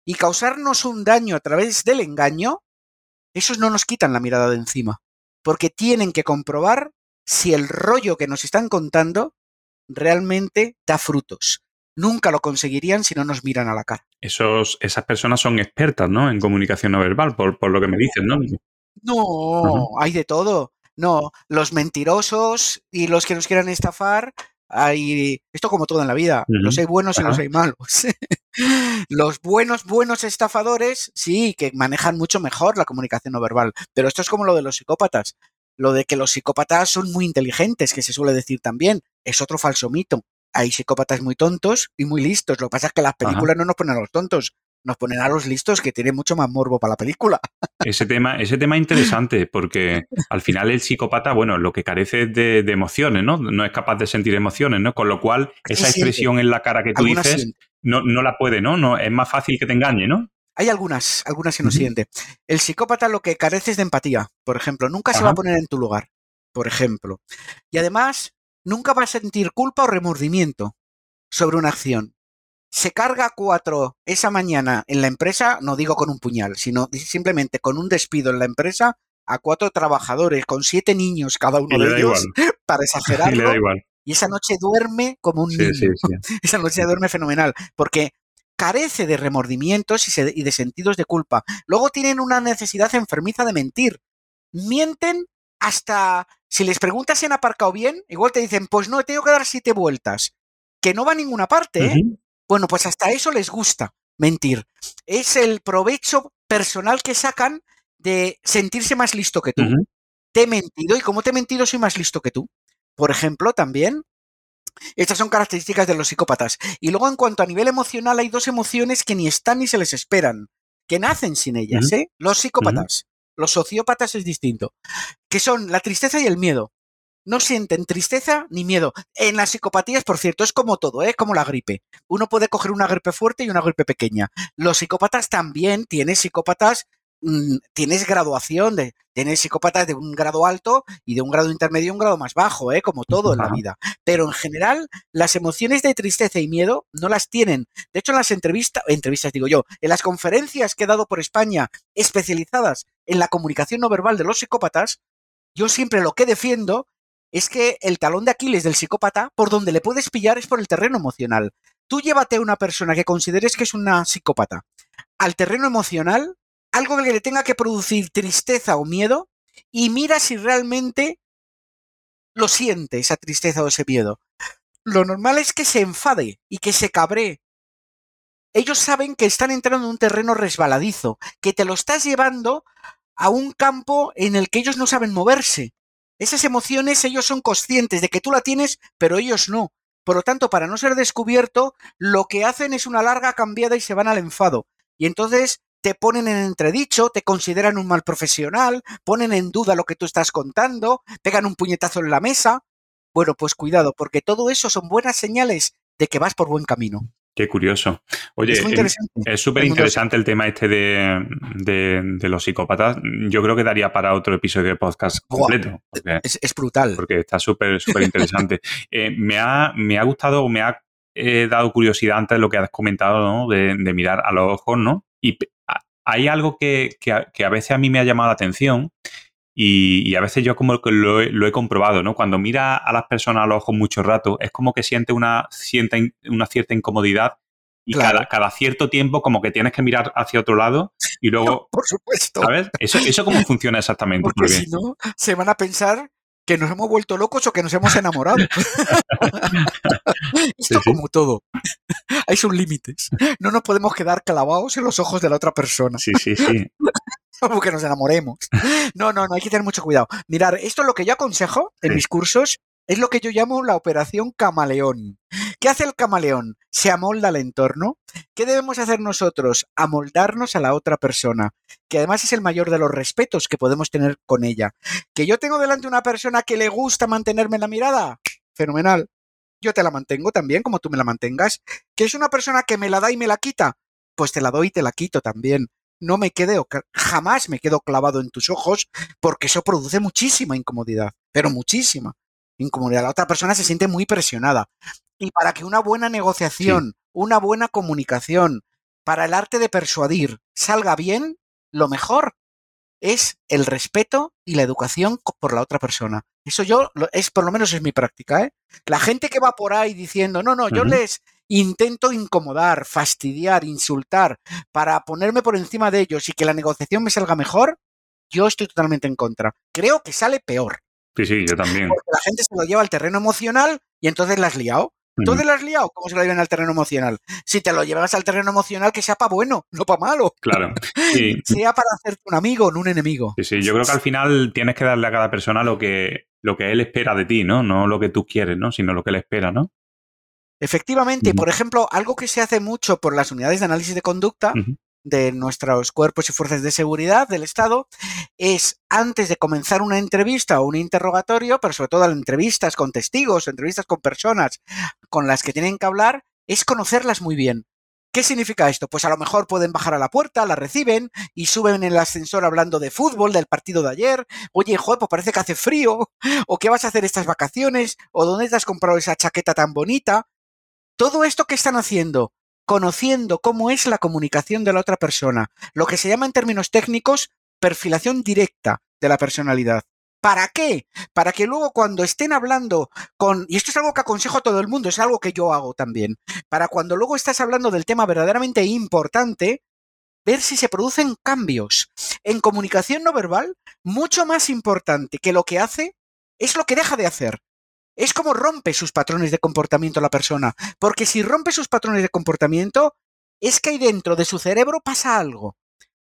S3: y causarnos un daño a través del engaño, esos no nos quitan la mirada de encima, porque tienen que comprobar si el rollo que nos están contando realmente da frutos. Nunca lo conseguirían si no nos miran a la cara.
S1: Esos, esas personas son expertas, ¿no? En comunicación no verbal, por, lo que me dicen, ¿no?
S3: No, hay de todo. No, los mentirosos y los que nos quieran estafar, hay esto como todo en la vida, los hay buenos y los hay malos. Los buenos, buenos estafadores, sí, que manejan mucho mejor la comunicación no verbal. Pero esto es como lo de los psicópatas. Lo de que los psicópatas son muy inteligentes, que se suele decir también, es otro falso mito. Hay psicópatas muy tontos y muy listos. Lo que pasa es que las películas no nos ponen a los tontos, nos ponen a los listos que tienen mucho más morbo para la película.
S1: Ese tema, ese tema es interesante porque al final el psicópata, bueno, lo que carece es de, emociones, ¿no? No es capaz de sentir emociones, ¿no? Con lo cual, esa expresión en la cara que tú dices no, no la puede, ¿no? ¿no? Es más fácil que te engañe, ¿no?
S3: Hay algunas, algunas que no siente. El psicópata lo que carece es de empatía, por ejemplo. Nunca se va a poner en tu lugar, por ejemplo. Y además, nunca va a sentir culpa o remordimiento sobre una acción. Se carga cuatro esa mañana en la empresa, no digo con un puñal, sino simplemente con un despido en la empresa a cuatro trabajadores, con siete niños cada uno de ellos, para exagerarlo. Y, da igual. y esa noche duerme como un niño. esa noche duerme fenomenal, porque carece de remordimientos y, de sentidos de culpa. Luego tienen una necesidad enfermiza de mentir. Mienten hasta si les preguntas si han aparcado bien, igual te dicen, pues no, tengo que dar siete vueltas. Que no va a ninguna parte, ¿eh? Bueno, pues hasta eso les gusta mentir. Es el provecho personal que sacan de sentirse más listo que tú. Te he mentido y como te he mentido soy más listo que tú. Por ejemplo, también estas son características de los psicópatas. Y luego, en cuanto a nivel emocional, hay dos emociones que ni están ni se les esperan, que nacen sin ellas, ¿eh? Los psicópatas. Los sociópatas es distinto. Que son la tristeza y el miedo. No sienten tristeza ni miedo. En las psicopatías, por cierto, es como todo, ¿eh? como la gripe. Uno puede coger una gripe fuerte y una gripe pequeña. Los psicópatas también tienen psicópatas Mm, tienes graduación, de, tienes psicópatas de un grado alto y de un grado intermedio un grado más bajo, ¿eh? como todo en la vida. Pero en general, las emociones de tristeza y miedo no las tienen. De hecho, en las entrevistas, entrevistas digo yo, en las conferencias que he dado por España especializadas en la comunicación no verbal de los psicópatas, yo siempre lo que defiendo es que el talón de Aquiles del psicópata, por donde le puedes pillar es por el terreno emocional. Tú llévate a una persona que consideres que es una psicópata al terreno emocional algo que le tenga que producir tristeza o miedo y mira si realmente lo siente, esa tristeza o ese miedo. Lo normal es que se enfade y que se cabree. Ellos saben que están entrando en un terreno resbaladizo, que te lo estás llevando a un campo en el que ellos no saben moverse. Esas emociones ellos son conscientes de que tú la tienes, pero ellos no. Por lo tanto, para no ser descubierto, lo que hacen es una larga cambiada y se van al enfado. Y entonces te ponen en entredicho, te consideran un mal profesional, ponen en duda lo que tú estás contando, pegan un puñetazo en la mesa. Bueno, pues cuidado, porque todo eso son buenas señales de que vas por buen camino.
S1: Qué curioso. Oye, es súper interesante el tema este de, de, los psicópatas. Yo creo que daría para otro episodio de podcast completo.
S3: es, brutal.
S1: Porque está súper, súper interesante. Eh, me, ha, me ha gustado, me ha eh, dado curiosidad antes lo que has comentado, ¿no? De, de, mirar a los ojos, ¿no? Y hay algo que, que, a, que, a, veces a mí me ha llamado la atención y, y a veces yo como que lo he, lo he, comprobado, ¿no? Cuando mira a las personas a los ojos mucho rato, es como que siente una, siente una cierta incomodidad y claro. cada, cada, cierto tiempo como que tienes que mirar hacia otro lado y luego...
S3: Por supuesto.
S1: ¿Sabes? ¿Eso, eso cómo funciona exactamente?
S3: Porque si no, se van a pensar que nos hemos vuelto locos o que nos hemos enamorado. Esto sí, como todo. Hay sus límites. No nos podemos quedar clavados en los ojos de la otra persona.
S1: Sí, sí, sí.
S3: Como que nos enamoremos. No, no, no, hay que tener mucho cuidado. Mirar, esto es lo que yo aconsejo en sí. mis cursos, es lo que yo llamo la operación camaleón. ¿Qué hace el camaleón? Se amolda al entorno. ¿Qué debemos hacer nosotros? Amoldarnos a la otra persona, que además es el mayor de los respetos que podemos tener con ella. Que yo tengo delante una persona que le gusta mantenerme en la mirada, fenomenal. Yo te la mantengo también, como tú me la mantengas. Que es una persona que me la da y me la quita, pues te la doy y te la quito también. No me quedo, jamás me quedo clavado en tus ojos, porque eso produce muchísima incomodidad, pero muchísima incomodidad. La otra persona se siente muy presionada. Y para que una buena negociación, sí. una buena comunicación, para el arte de persuadir salga bien, lo mejor es el respeto y la educación por la otra persona. Eso yo, es por lo menos es mi práctica. ¿eh? La gente que va por ahí diciendo, no, no, yo uh -huh. les intento incomodar, fastidiar, insultar, para ponerme por encima de ellos y que la negociación me salga mejor, yo estoy totalmente en contra. Creo que sale peor.
S1: Sí, sí, yo también.
S3: Porque la gente se lo lleva al terreno emocional y entonces la has liado. ¿Dónde uh -huh. la has liado? ¿Cómo se lo llevan al terreno emocional? Si te lo llevas al terreno emocional, que sea para bueno, no para malo.
S1: Claro. Sí.
S3: sea para hacerte un amigo, no un enemigo.
S1: Sí, sí, yo creo que al final tienes que darle a cada persona lo que, lo que él espera de ti, ¿no? No lo que tú quieres, ¿no? Sino lo que él espera, ¿no?
S3: Efectivamente, uh -huh. por ejemplo, algo que se hace mucho por las unidades de análisis de conducta uh -huh de nuestros cuerpos y fuerzas de seguridad del Estado es antes de comenzar una entrevista o un interrogatorio, pero sobre todo entrevistas con testigos, entrevistas con personas con las que tienen que hablar, es conocerlas muy bien. ¿Qué significa esto? Pues a lo mejor pueden bajar a la puerta, la reciben y suben en el ascensor hablando de fútbol, del partido de ayer. Oye, joder, pues parece que hace frío. ¿O qué vas a hacer estas vacaciones? ¿O dónde te has comprado esa chaqueta tan bonita? Todo esto que están haciendo conociendo cómo es la comunicación de la otra persona, lo que se llama en términos técnicos perfilación directa de la personalidad. ¿Para qué? Para que luego cuando estén hablando con, y esto es algo que aconsejo a todo el mundo, es algo que yo hago también, para cuando luego estás hablando del tema verdaderamente importante, ver si se producen cambios en comunicación no verbal, mucho más importante que lo que hace es lo que deja de hacer es como rompe sus patrones de comportamiento la persona. Porque si rompe sus patrones de comportamiento, es que ahí dentro de su cerebro pasa algo.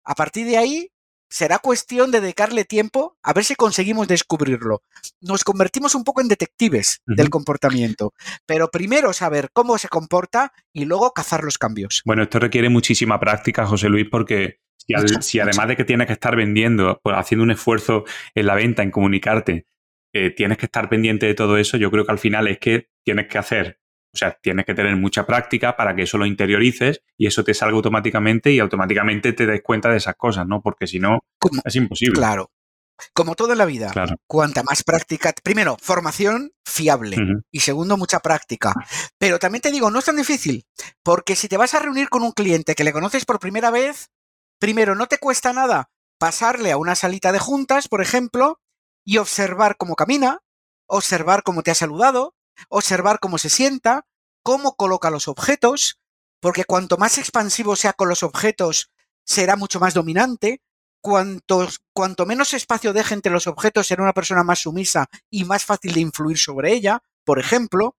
S3: A partir de ahí, será cuestión de dedicarle tiempo a ver si conseguimos descubrirlo. Nos convertimos un poco en detectives uh -huh. del comportamiento, pero primero saber cómo se comporta y luego cazar los cambios.
S1: Bueno, esto requiere muchísima práctica, José Luis, porque si, al, si además de que tienes que estar vendiendo, pues, haciendo un esfuerzo en la venta, en comunicarte, eh, tienes que estar pendiente de todo eso, yo creo que al final es que tienes que hacer, o sea, tienes que tener mucha práctica para que eso lo interiorices y eso te salga automáticamente y automáticamente te des cuenta de esas cosas, ¿no? Porque si no, es imposible.
S3: Claro. Como todo en la vida,
S1: claro.
S3: cuanta más práctica, primero, formación fiable uh -huh. y segundo, mucha práctica. Pero también te digo, no es tan difícil, porque si te vas a reunir con un cliente que le conoces por primera vez, primero, no te cuesta nada pasarle a una salita de juntas, por ejemplo, y observar cómo camina, observar cómo te ha saludado, observar cómo se sienta, cómo coloca los objetos, porque cuanto más expansivo sea con los objetos, será mucho más dominante. Cuanto, cuanto menos espacio deje entre los objetos, será una persona más sumisa y más fácil de influir sobre ella, por ejemplo.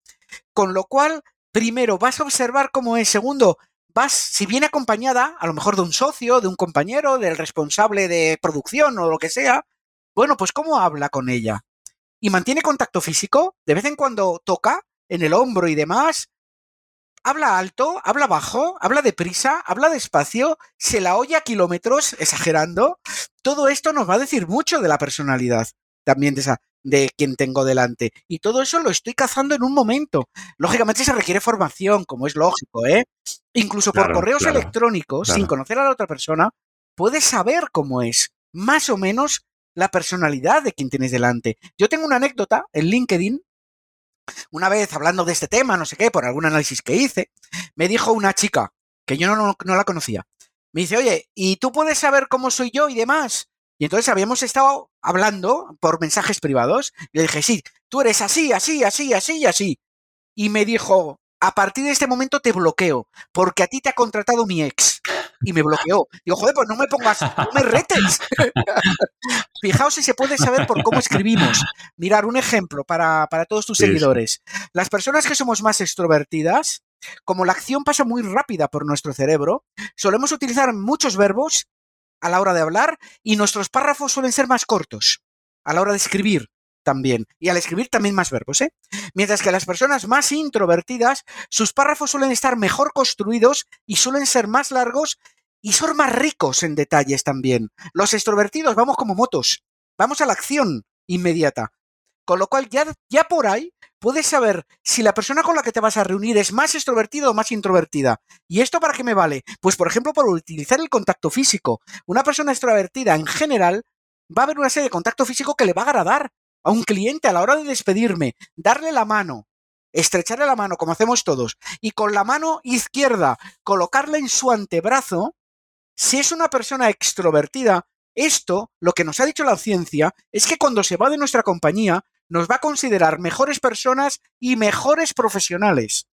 S3: Con lo cual, primero, vas a observar cómo es. Segundo, vas, si viene acompañada, a lo mejor de un socio, de un compañero, del responsable de producción o lo que sea, bueno, pues ¿cómo habla con ella? ¿Y mantiene contacto físico? ¿De vez en cuando toca en el hombro y demás? ¿Habla alto? ¿Habla bajo? ¿Habla deprisa? ¿Habla despacio? ¿Se la oye a kilómetros? Exagerando. Todo esto nos va a decir mucho de la personalidad también de esa. de quien tengo delante. Y todo eso lo estoy cazando en un momento. Lógicamente se requiere formación, como es lógico, ¿eh? Incluso por correos electrónicos, sin conocer a la otra persona, puedes saber cómo es, más o menos, la personalidad de quien tienes delante. Yo tengo una anécdota en LinkedIn. Una vez hablando de este tema, no sé qué, por algún análisis que hice, me dijo una chica, que yo no, no la conocía, me dice, oye, ¿y tú puedes saber cómo soy yo y demás? Y entonces habíamos estado hablando por mensajes privados. Y le dije, sí, tú eres así, así, así, así y así. Y me dijo, a partir de este momento te bloqueo, porque a ti te ha contratado mi ex. Y me bloqueó. Digo, joder, pues no me pongas, no me retes. Fijaos si se puede saber por cómo escribimos. Mirar un ejemplo para, todos tus seguidores. Las personas que somos más extrovertidas, como la acción pasa muy rápida por nuestro cerebro, solemos utilizar muchos verbos a la hora de hablar y nuestros párrafos suelen ser más cortos a la hora de escribir también. Y al escribir también más verbos, ¿eh? Mientras que las personas más introvertidas, sus párrafos suelen estar mejor construidos y suelen ser más largos y son más ricos en detalles también. Los extrovertidos vamos como motos, vamos a la acción inmediata. Con lo cual ya, ya por ahí puedes saber si la persona con la que te vas a reunir es más extrovertida o más introvertida. ¿Y esto para qué me vale? Pues por ejemplo por utilizar el contacto físico. Una persona extrovertida en general va a haber una serie de contacto físico que le va a agradar a un cliente a la hora de despedirme, darle la mano, estrecharle la mano como hacemos todos y con la mano izquierda colocarla en su antebrazo, si es una persona extrovertida, esto, lo que nos ha dicho la ciencia, es que cuando se va de nuestra compañía, nos va a considerar mejores personas y mejores profesionales.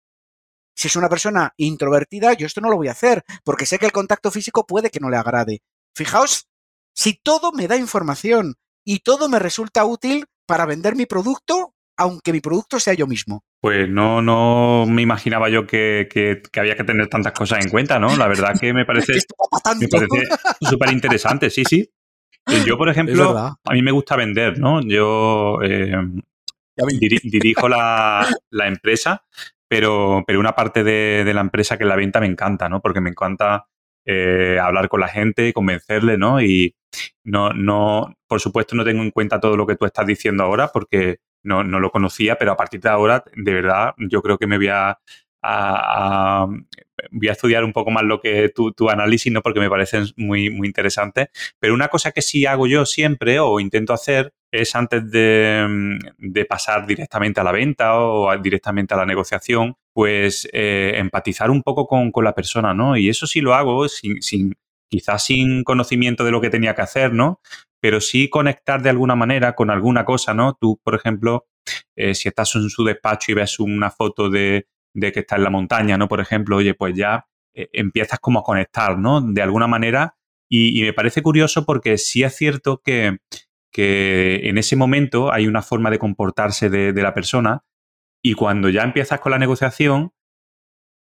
S3: Si es una persona introvertida, yo esto no lo voy a hacer, porque sé que el contacto físico puede que no le agrade. Fijaos, si todo me da información y todo me resulta útil para vender mi producto, aunque mi producto sea yo mismo.
S1: Pues no, no me imaginaba yo que, había que tener tantas cosas en cuenta, ¿no? La verdad que me parece súper interesante, sí, sí. Eh, yo, por ejemplo, a mí me gusta vender, ¿no? Yo eh, dirijo la, empresa, pero, pero una parte de, la empresa que es la venta me encanta, ¿no? Porque me encanta eh, hablar con la gente, convencerle, ¿no? Y no, no, por supuesto, no tengo en cuenta todo lo que tú estás diciendo ahora porque no, no lo conocía, pero a partir de ahora, de verdad, yo creo que me voy a, voy a estudiar un poco más lo que tu, tu, análisis, ¿no? Porque me parecen muy, muy interesantes. Pero una cosa que sí hago yo siempre o intento hacer es antes de, de pasar directamente a la venta o directamente a la negociación, pues eh, empatizar un poco con, con, la persona, ¿no? Y eso sí lo hago sin, sin, quizás sin conocimiento de lo que tenía que hacer, ¿no? Pero sí conectar de alguna manera con alguna cosa, ¿no? Tú, por ejemplo, eh, si estás en su despacho y ves una foto de, de que está en la montaña, ¿no? Por ejemplo, oye, pues ya eh, empiezas como a conectar, ¿no? De alguna manera. Y, me parece curioso porque sí es cierto que, que, en ese momento hay una forma de comportarse de, de la persona y cuando ya empiezas con la negociación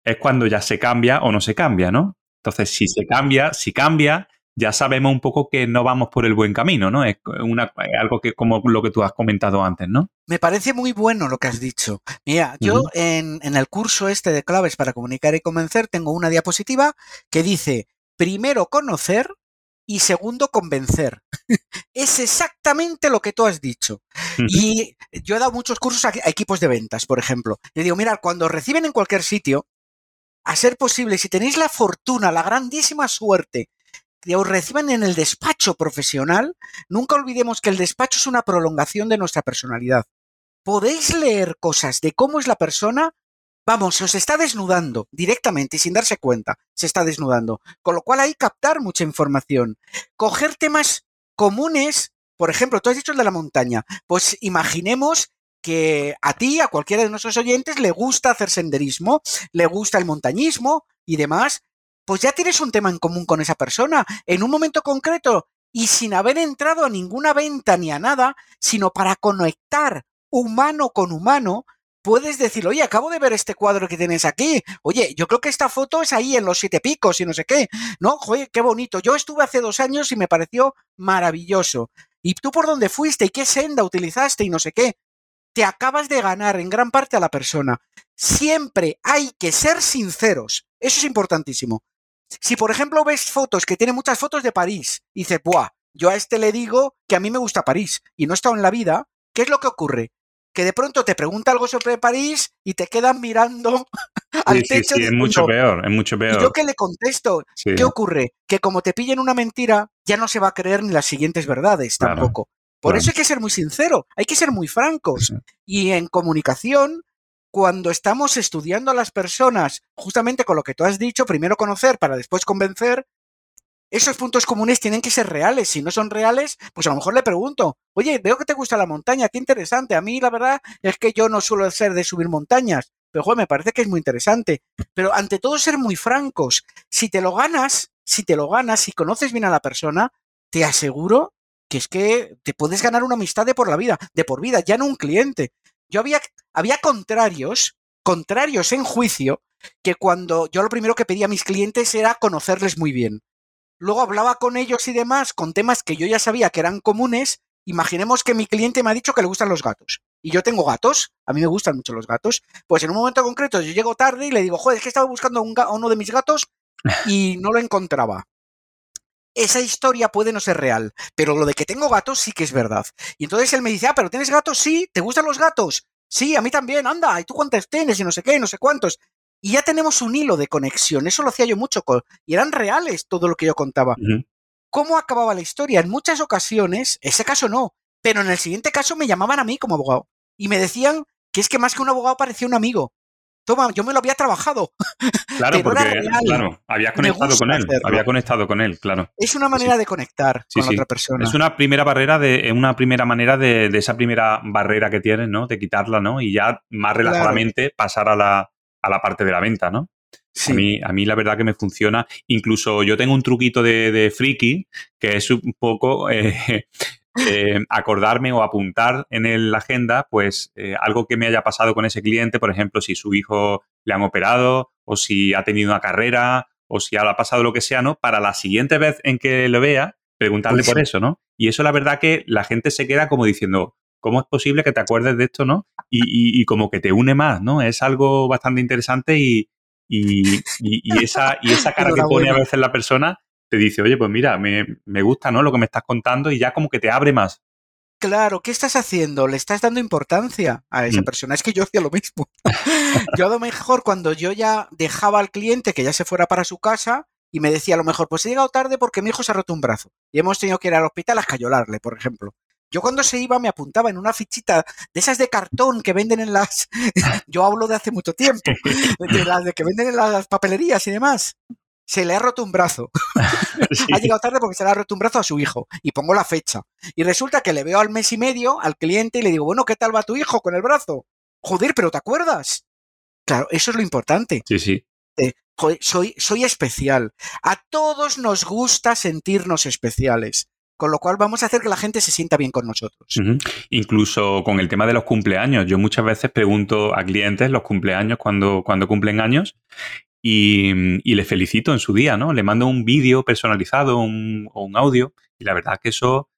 S1: es cuando ya se cambia o no se cambia, ¿no? Entonces, si se cambia, si cambia, ya sabemos un poco que no vamos por el buen camino, ¿no? Es una, algo que como lo que tú has comentado antes, ¿no?
S3: Me parece muy bueno lo que has dicho. Mira, yo en, en, el curso este de claves para comunicar y convencer tengo una diapositiva que dice, primero conocer y segundo convencer. es exactamente lo que tú has dicho. Y yo he dado muchos cursos a, equipos de ventas, por ejemplo. Le digo, mira, cuando reciben en cualquier sitio, a ser posible, si tenéis la fortuna, la grandísima suerte que os reciban en el despacho profesional, nunca olvidemos que el despacho es una prolongación de nuestra personalidad. Podéis leer cosas de cómo es la persona, vamos, se os está desnudando directamente y sin darse cuenta, se está desnudando. Con lo cual hay que captar mucha información. Coger temas comunes, por ejemplo, tú has dicho el de la montaña, pues imaginemos que a ti, a cualquiera de nuestros oyentes, le gusta hacer senderismo, le gusta el montañismo y demás, pues ya tienes un tema en común con esa persona en un momento concreto y sin haber entrado a ninguna venta ni a nada, sino para conectar humano con humano, puedes decir, oye, acabo de ver este cuadro que tienes aquí. Oye, yo creo que esta foto es ahí en los siete picos y no sé qué. No, oye, qué bonito. Yo estuve hace dos años y me pareció maravilloso. ¿Y tú por dónde fuiste? ¿Y qué senda utilizaste? Y no sé qué. Te acabas de ganar en gran parte a la persona. Siempre hay que ser sinceros. Eso es importantísimo. Si, por ejemplo, ves fotos que tiene muchas fotos de París y dices, ¡buah! Yo a este le digo que a mí me gusta París y no he estado en la vida, ¿Qué es lo que ocurre? Que de pronto te pregunta algo sobre París y te quedan mirando al
S1: Sí,
S3: techo.
S1: sí, es mucho peor, es mucho
S3: ¿Y
S1: peor.
S3: yo qué le contesto? ¿Qué ocurre? Que como te pillen una mentira, ya no se va a creer ni las siguientes verdades
S1: Claro,
S3: tampoco. Por
S1: claro.
S3: eso hay que ser muy sincero, hay que ser muy francos. Y en comunicación, cuando estamos estudiando a las personas, justamente con lo que tú has dicho, primero conocer para después convencer, esos puntos comunes tienen que ser reales. Si no son reales, pues a lo mejor le pregunto, oye, veo que te gusta la montaña, qué interesante. A mí la verdad es que yo no suelo ser de subir montañas, pero joder, me parece que es muy interesante. Pero ante todo ser muy francos. Si te lo ganas, si te lo ganas, si conoces bien a la persona, te aseguro que es que te puedes ganar una amistad de por la vida, de por vida, ya no un cliente. Yo había, había contrarios, contrarios en juicio, que cuando yo lo primero que pedía a mis clientes era conocerles muy bien. Luego hablaba con ellos y demás con temas que yo ya sabía que eran comunes. Imaginemos que mi cliente me ha dicho que le gustan los gatos. Y yo tengo gatos, a mí me gustan mucho los gatos. Pues en un momento concreto yo llego tarde y le digo, joder, es que estaba buscando un a uno de mis gatos y no lo encontraba. Esa historia puede no ser real, pero lo de que tengo gatos sí que es verdad. Y entonces él me dice, ah, pero ¿tienes gatos? Sí, ¿te gustan los gatos? Sí, a mí también, anda, ¿y tú cuántos tienes? Y no sé qué, no sé cuántos. Y ya tenemos un hilo de conexión, eso lo hacía yo mucho, con- y eran reales todo lo que yo contaba. ¿Cómo acababa la historia? En muchas ocasiones, ese caso no, pero en el siguiente caso me llamaban a mí como abogado y me decían que es que más que un abogado parecía un amigo. Toma, yo me lo había trabajado.
S1: Claro,
S3: Pero era
S1: porque
S3: real.
S1: claro, habías
S3: Me
S1: conectado con él,
S3: hacerlo.
S1: había conectado con él, claro.
S3: Es una manera de conectar
S1: Sí,
S3: con
S1: sí.
S3: otra persona.
S1: Es una primera barrera de, una primera manera de, de esa primera barrera que tienes, ¿no? De quitarla, ¿no? Y ya más
S3: Claro.
S1: relajadamente pasar a la, a la parte de la venta, ¿no?
S3: Sí.
S1: A, mí, a mí la verdad que me funciona. Incluso yo tengo un truquito de, de friki que es un poco eh, eh, acordarme o apuntar en el- la agenda, pues eh, algo que me haya pasado con ese cliente, por ejemplo, si su hijo le han operado o si ha tenido una carrera o si ha pasado lo que sea, ¿no? Para la siguiente vez en que lo vea, preguntarle
S3: Pues
S1: por eso, ¿no? Y eso la verdad que la gente se queda como diciendo, ¿cómo es posible que te acuerdes de esto, ¿no? Y, y- y como que te une más, ¿no? Es algo bastante interesante y, esa, cara que pone a veces la persona te dice, oye, pues mira, me, me gusta, ¿no? Lo que me estás contando y ya como que te abre más.
S3: Claro, ¿qué estás haciendo? Le estás dando importancia a esa
S1: Mm.
S3: persona. Es que yo hacía lo mismo. yo a lo mejor cuando yo ya dejaba al cliente que ya se fuera para su casa y me decía a lo mejor, pues he llegado tarde porque mi hijo se ha roto un brazo y hemos tenido que ir al hospital a escayolarle, por ejemplo. Yo cuando se iba me apuntaba en una fichita de esas de cartón que venden en las... yo hablo de hace mucho tiempo, de las de que venden en las papelerías y demás. Se le ha roto un brazo.
S1: Sí.
S3: ha llegado tarde porque se le ha roto un brazo a su hijo y pongo la fecha. Y resulta que le veo al mes y medio al cliente y le digo, bueno, ¿qué tal va tu hijo con el brazo? Joder, pero ¿te acuerdas? Claro, eso es lo importante.
S1: Sí, sí.
S3: Joder, soy, soy especial. A todos nos gusta sentirnos especiales. Con lo cual vamos a hacer que la gente se sienta bien con nosotros.
S1: Incluso con el tema de los cumpleaños. Yo muchas veces pregunto a clientes los cumpleaños cuando, cuando cumplen años y, y les felicito en su día, ¿no? Le mando un vídeo personalizado un- o un audio y la verdad que eso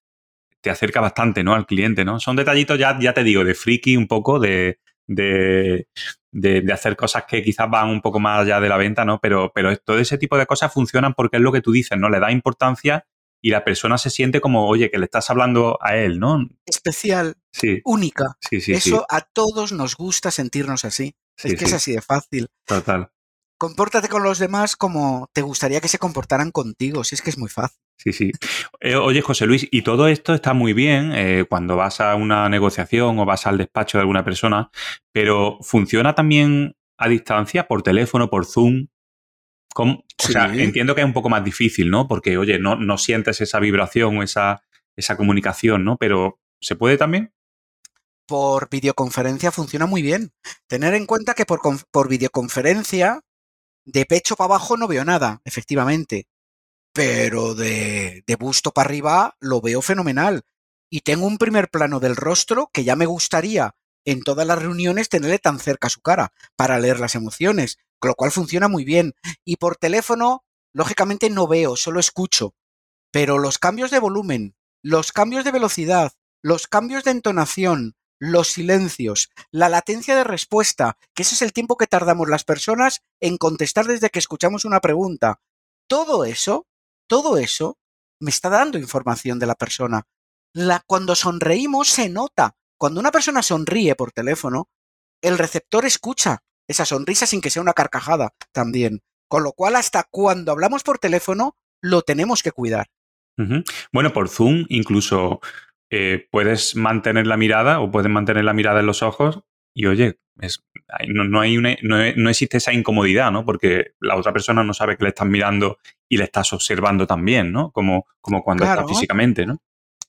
S1: te acerca bastante, ¿no? Al cliente, ¿no? Son detallitos ya, ya te digo, de friki un poco, de, de, de- de hacer cosas que quizás van un poco más allá de la venta, ¿no? Pero, pero todo ese tipo de cosas funcionan porque es lo que tú dices, ¿no? Le da importancia y la persona se siente como, oye, que le estás hablando a él, ¿no?
S3: Especial,
S1: Sí,
S3: única.
S1: sí, sí,
S3: Eso a todos nos gusta sentirnos así.
S1: sí,
S3: es que es
S1: sí,
S3: así de fácil.
S1: total.
S3: Compórtate con los demás como te gustaría que se comportaran contigo. Si es que es muy fácil.
S1: Sí, sí. Eh, oye, José Luis, y todo esto está muy bien eh, cuando vas a una negociación o vas al despacho de alguna persona, pero ¿funciona también a distancia, por teléfono, por Zoom? ¿Cómo? O sea, entiendo que es un poco más difícil, ¿no? Porque, oye, no, no sientes esa vibración o esa, esa comunicación, ¿no? Pero ¿se puede también?
S3: por videoconferencia funciona muy bien. Tener en cuenta que por, por videoconferencia, de pecho para abajo no veo nada, efectivamente. Pero de, de busto para arriba lo veo fenomenal. Y tengo un primer plano del rostro que ya me gustaría en todas las reuniones tenerle tan cerca a su cara para leer las emociones, con lo cual funciona muy bien. Y por teléfono, lógicamente no veo, solo escucho. Pero los cambios de volumen, los cambios de velocidad, los cambios de entonación, los silencios, la latencia de respuesta, que ese es el tiempo que tardamos las personas en contestar desde que escuchamos una pregunta. Todo eso, todo eso me está dando información de la persona. Cuando sonreímos se nota Cuando una persona sonríe por teléfono, el receptor escucha esa sonrisa sin que sea una carcajada también. Con lo cual, hasta cuando hablamos por teléfono, lo tenemos que cuidar.
S1: Bueno, por Zoom incluso eh, puedes mantener la mirada o puedes mantener la mirada en los ojos y oye, no, hay no, existe esa incomodidad, ¿no? Porque la otra persona no sabe que le estás mirando y le estás observando también, ¿no? Como, como cuando está físicamente, ¿no?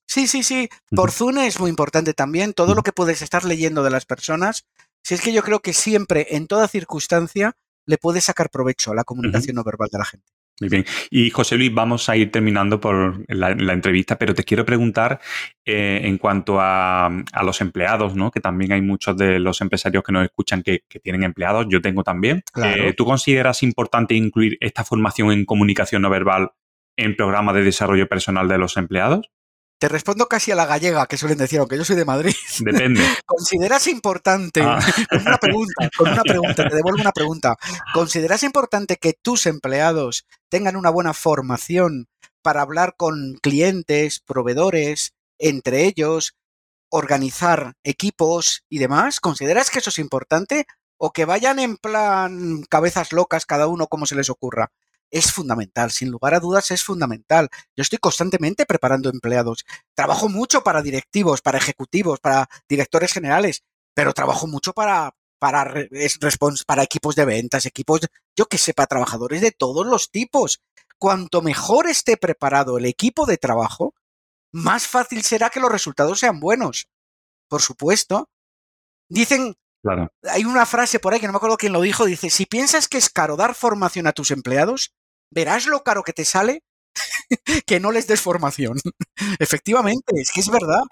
S3: Sí, sí, sí. Por Zoom es muy importante también todo lo que puedes estar leyendo de las personas. Si es que yo creo que siempre, en toda circunstancia, le puedes sacar provecho a la comunicación no verbal de la gente.
S1: Muy bien. Y José Luis, vamos a ir terminando por la, entrevista, pero te quiero preguntar eh, en cuanto a, los empleados, ¿no? Que también hay muchos de los empresarios que nos escuchan que, tienen empleados, yo tengo también. Eh, ¿Tú consideras importante incluir esta formación en comunicación no verbal en programas de desarrollo personal de los empleados?
S3: Te respondo casi a la gallega, que suelen decir, aunque yo soy de Madrid.
S1: Depende.
S3: ¿Consideras importante, ah. con una pregunta, con una pregunta, te devuelvo una pregunta, ¿consideras importante que tus empleados tengan una buena formación para hablar con clientes, proveedores, entre ellos, organizar equipos y demás? ¿Consideras que eso es importante? ¿O que vayan en plan cabezas locas cada uno como se les ocurra? Es fundamental, sin lugar a dudas es fundamental. Yo estoy constantemente preparando empleados. Trabajo mucho para directivos, para ejecutivos, para directores generales, pero trabajo mucho para, para, para equipos de ventas, equipos, yo que sé, para trabajadores de todos los tipos. Cuanto mejor esté preparado el equipo de trabajo, más fácil será que los resultados sean buenos. Por supuesto. Dicen,
S1: Claro.
S3: Hay una frase por ahí que no me acuerdo quién lo dijo, dice, si piensas que es caro dar formación a tus empleados, verás lo caro que te sale que no les des formación. Efectivamente, es que es verdad.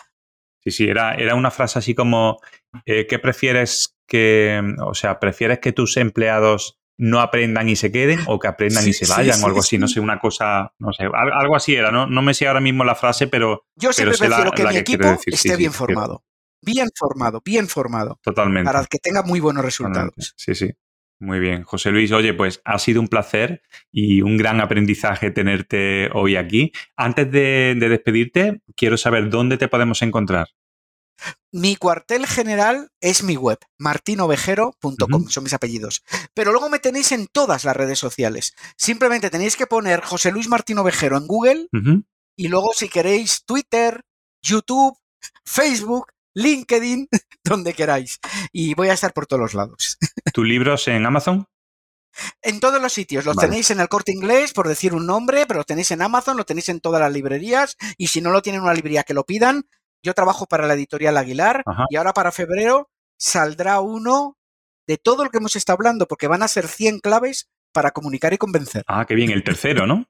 S1: Sí, sí, era, era una frase así como, eh, ¿qué prefieres que, o sea, prefieres que tus empleados no aprendan y se queden o que aprendan y se vayan o algo así, no sé, una cosa, no sé, algo así era, ¿no? No me sé ahora mismo la frase, pero...
S3: Yo siempre prefiero que mi equipo esté bien formado. Bien formado, bien formado.
S1: Totalmente.
S3: Para que tenga muy buenos resultados.
S1: Sí, sí. Muy bien, José Luis. Oye, pues ha sido un placer y un gran aprendizaje tenerte hoy aquí. Antes de, despedirte, quiero saber dónde te podemos encontrar.
S3: Mi cuartel general es mi web, martinovejero.com, son mis apellidos. Pero luego me tenéis en todas las redes sociales. Simplemente tenéis que poner José Luis Martino Vejero en Google y luego si queréis Twitter, YouTube, Facebook, LinkedIn, donde queráis. Y voy a estar por todos los lados.
S1: ¿Tus libros en Amazon?
S3: En todos los sitios. Los tenéis en el corte inglés, por decir un nombre, pero lo tenéis en Amazon, lo tenéis en todas las librerías. Y si no lo tienen en una librería, que lo pidan. Yo trabajo para la editorial Aguilar y ahora para febrero saldrá uno de todo lo que hemos estado hablando, porque van a ser 100 claves para comunicar y convencer.
S1: Ah, qué bien, el tercero, ¿no?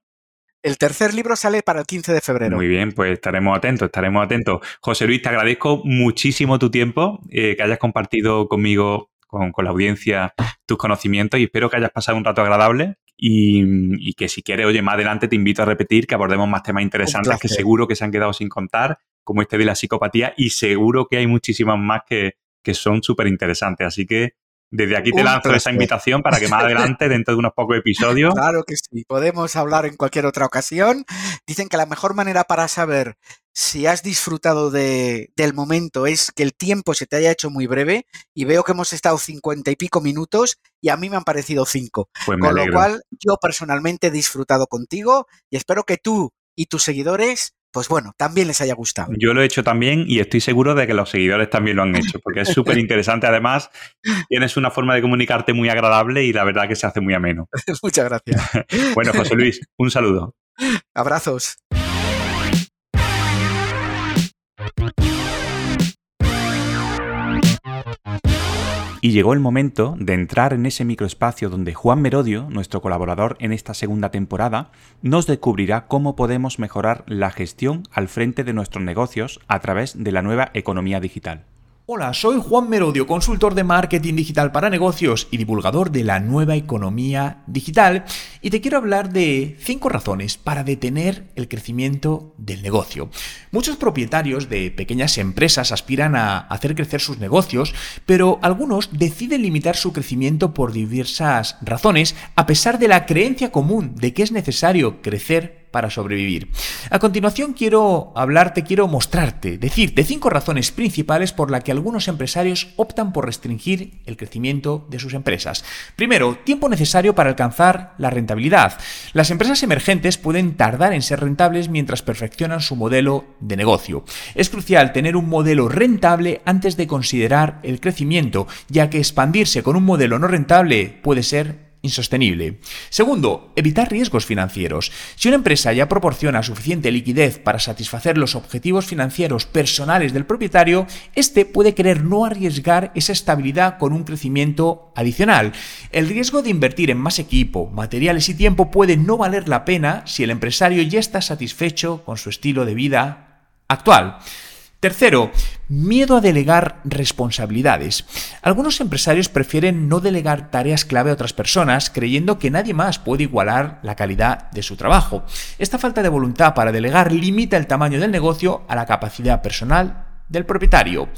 S3: El tercer libro sale para el 15 de febrero.
S1: Muy bien, pues estaremos atentos, estaremos atentos. José Luis, te agradezco muchísimo tu tiempo, eh, que hayas compartido conmigo, con, la audiencia, tus conocimientos y espero que hayas pasado un rato agradable y, que si quieres, oye, más adelante te invito a repetir que abordemos más temas interesantes que seguro que se han quedado sin contar, como este de la psicopatía y seguro que hay muchísimas más que, que son súper interesantes. Así que desde aquí te lanzo esa invitación para que más adelante, dentro de unos pocos episodios.
S3: Claro que sí, podemos hablar en cualquier otra ocasión. Dicen que la mejor manera para saber si has disfrutado de, del momento es que el tiempo se te haya hecho muy breve y veo que hemos estado cincuenta y pico minutos y a mí me han parecido cinco.
S1: Pues
S3: Con lo cual, yo personalmente he disfrutado contigo y espero que tú y tus seguidores pues bueno, también les haya gustado.
S1: Yo lo he hecho también y estoy seguro de que los seguidores también lo han hecho, porque es súper interesante. Además, tienes una forma de comunicarte muy agradable y la verdad que se hace muy ameno.
S3: Muchas gracias.
S1: bueno, José Luis, un saludo.
S3: Abrazos.
S1: Y llegó el momento de entrar en ese microespacio donde Juan Merodio, nuestro colaborador en esta segunda temporada, nos descubrirá cómo podemos mejorar la gestión al frente de nuestros negocios a través de la nueva economía digital.
S4: Hola, soy Juan Merodio, consultor de marketing digital para negocios y divulgador de la nueva economía digital, y te quiero hablar de 5 razones para detener el crecimiento del negocio. Muchos propietarios de pequeñas empresas aspiran a hacer crecer sus negocios, pero algunos deciden limitar su crecimiento por diversas razones, a pesar de la creencia común de que es necesario crecer para sobrevivir. A continuación quiero hablarte, quiero mostrarte, decirte cinco razones principales por las que algunos empresarios optan por restringir el crecimiento de sus empresas. Primero, tiempo necesario para alcanzar la rentabilidad. Las empresas emergentes pueden tardar en ser rentables mientras perfeccionan su modelo de negocio. Es crucial tener un modelo rentable antes de considerar el crecimiento, ya que expandirse con un modelo no rentable puede ser insostenible. Segundo, evitar riesgos financieros. Si una empresa ya proporciona suficiente liquidez para satisfacer los objetivos financieros personales del propietario, este puede querer no arriesgar esa estabilidad con un crecimiento adicional. El riesgo de invertir en más equipo, materiales y tiempo puede no valer la pena si el empresario ya está satisfecho con su estilo de vida actual. Tercero, miedo a delegar responsabilidades. Algunos empresarios prefieren no delegar tareas clave a otras personas creyendo que nadie más puede igualar la calidad de su trabajo. Esta falta de voluntad para delegar limita el tamaño del negocio a la capacidad personal del propietario.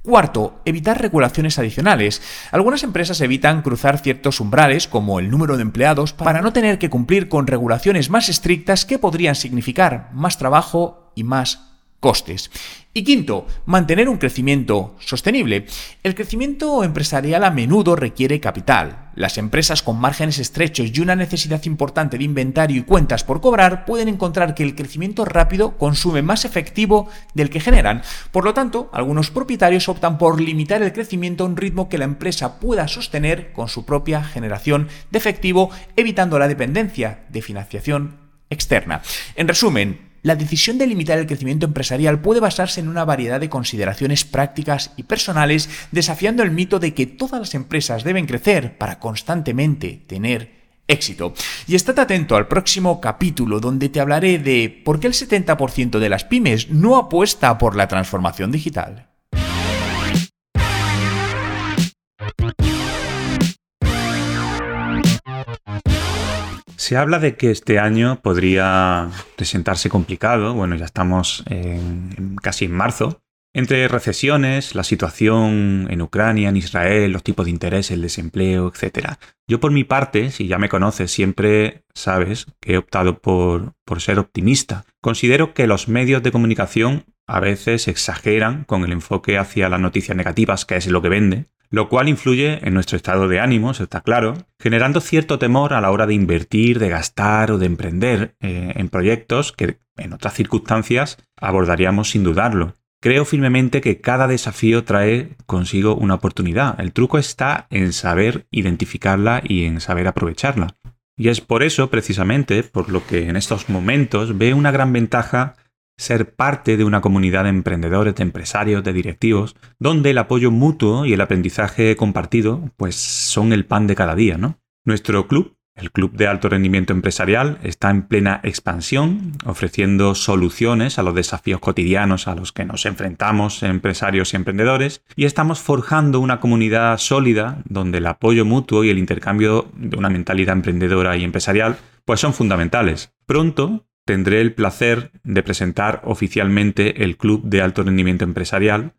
S4: Cuarto, evitar regulaciones adicionales. Algunas empresas evitan cruzar ciertos umbrales, como el número de empleados, para no tener que cumplir con regulaciones más estrictas que podrían significar más trabajo y más costes. Y quinto, mantener un crecimiento sostenible. El crecimiento empresarial a menudo requiere capital. Las empresas con márgenes estrechos y una necesidad importante de inventario y cuentas por cobrar pueden encontrar que el crecimiento rápido consume más efectivo del que generan. Por lo tanto, algunos propietarios optan por limitar el crecimiento a un ritmo que la empresa pueda sostener con su propia generación de efectivo, evitando la dependencia de financiación externa. En resumen, la decisión de limitar el crecimiento empresarial puede basarse en una variedad de consideraciones prácticas y personales, desafiando el mito de que todas las empresas deben crecer para constantemente tener éxito. Y estate atento al próximo capítulo donde te hablaré de por qué el 70% de las pymes no apuesta por la transformación digital.
S1: Se habla de que este año podría presentarse complicado, bueno, ya estamos casi en marzo, entre recesiones, la situación en Ucrania, en Israel, los tipos de interés, el desempleo, etc. Yo por mi parte, si ya me conoces, siempre sabes que he optado por, por ser optimista. Considero que los medios de comunicación a veces exageran con el enfoque hacia las noticias negativas, que es lo que vende, lo cual influye en nuestro estado de ánimos, está claro, generando cierto temor a la hora de invertir, de gastar o de emprender eh, en proyectos que en otras circunstancias abordaríamos sin dudarlo. Creo firmemente que cada desafío trae consigo una oportunidad. El truco está en saber identificarla y en saber aprovecharla. Y es por eso, precisamente, por lo que en estos momentos veo una gran ventaja ser parte de una comunidad de emprendedores, de empresarios, de directivos, donde el apoyo mutuo y el aprendizaje compartido pues son el pan de cada día, ¿no? Nuestro club, el Club de Alto Rendimiento Empresarial, está en plena expansión, ofreciendo soluciones a los desafíos cotidianos a los que nos enfrentamos empresarios y emprendedores, y estamos forjando una comunidad sólida donde el apoyo mutuo y el intercambio de una mentalidad emprendedora y empresarial pues son fundamentales. Pronto tendré el placer de presentar oficialmente el Club de Alto Rendimiento Empresarial.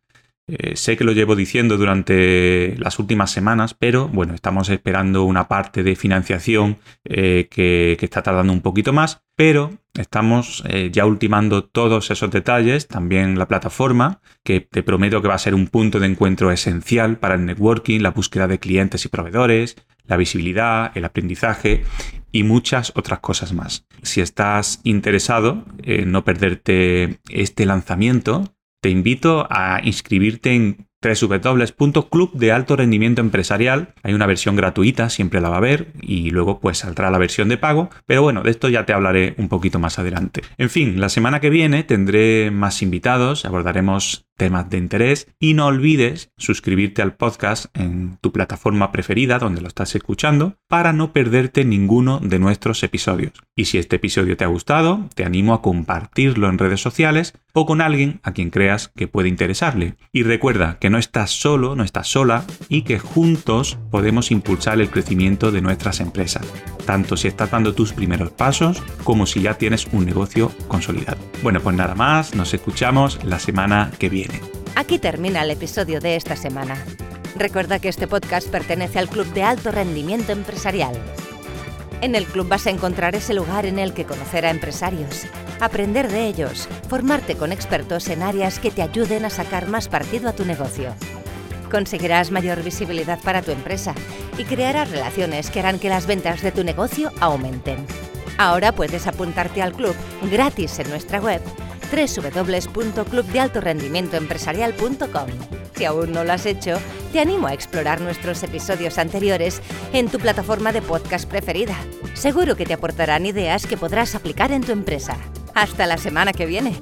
S1: Eh, sé que lo llevo diciendo durante las últimas semanas, pero bueno, estamos esperando una parte de financiación eh, que, está tardando un poquito más, pero estamos eh, ya ultimando todos esos detalles, también la plataforma, que te prometo que va a ser un punto de encuentro esencial para el networking, la búsqueda de clientes y proveedores, la visibilidad, el aprendizaje y muchas otras cosas más. Si estás interesado en no perderte este lanzamiento, te invito a inscribirte en www.club de alto rendimiento empresarial. Hay una versión gratuita, siempre la va a haber, y luego pues saldrá la versión de pago. Pero bueno, de esto ya te hablaré un poquito más adelante. En fin, la semana que viene tendré más invitados, abordaremos temas de interés y no olvides suscribirte al podcast en tu plataforma preferida donde lo estás escuchando para no perderte ninguno de nuestros episodios. Y si este episodio te ha gustado, te animo a compartirlo en redes sociales o con alguien a quien creas que puede interesarle. Y recuerda que no estás solo, no estás sola y que juntos podemos impulsar el crecimiento de nuestras empresas, tanto si estás dando tus primeros pasos como si ya tienes un negocio consolidado. Bueno, pues nada más, nos escuchamos la semana que viene.
S2: Aquí termina el episodio de esta semana. Recuerda que este podcast pertenece al Club de Alto Rendimiento Empresarial. En el club vas a encontrar ese lugar en el que conocer a empresarios, aprender de ellos, formarte con expertos en áreas que te ayuden a sacar más partido a tu negocio. Conseguirás mayor visibilidad para tu empresa y crearás relaciones que harán que las ventas de tu negocio aumenten. Ahora puedes apuntarte al club gratis en nuestra web www.clubdealtorendimientoempresarial.com. Si aún no lo has hecho, te animo a explorar nuestros episodios anteriores en tu plataforma de podcast preferida. Seguro que te aportarán ideas que podrás aplicar en tu empresa. Hasta la semana que viene.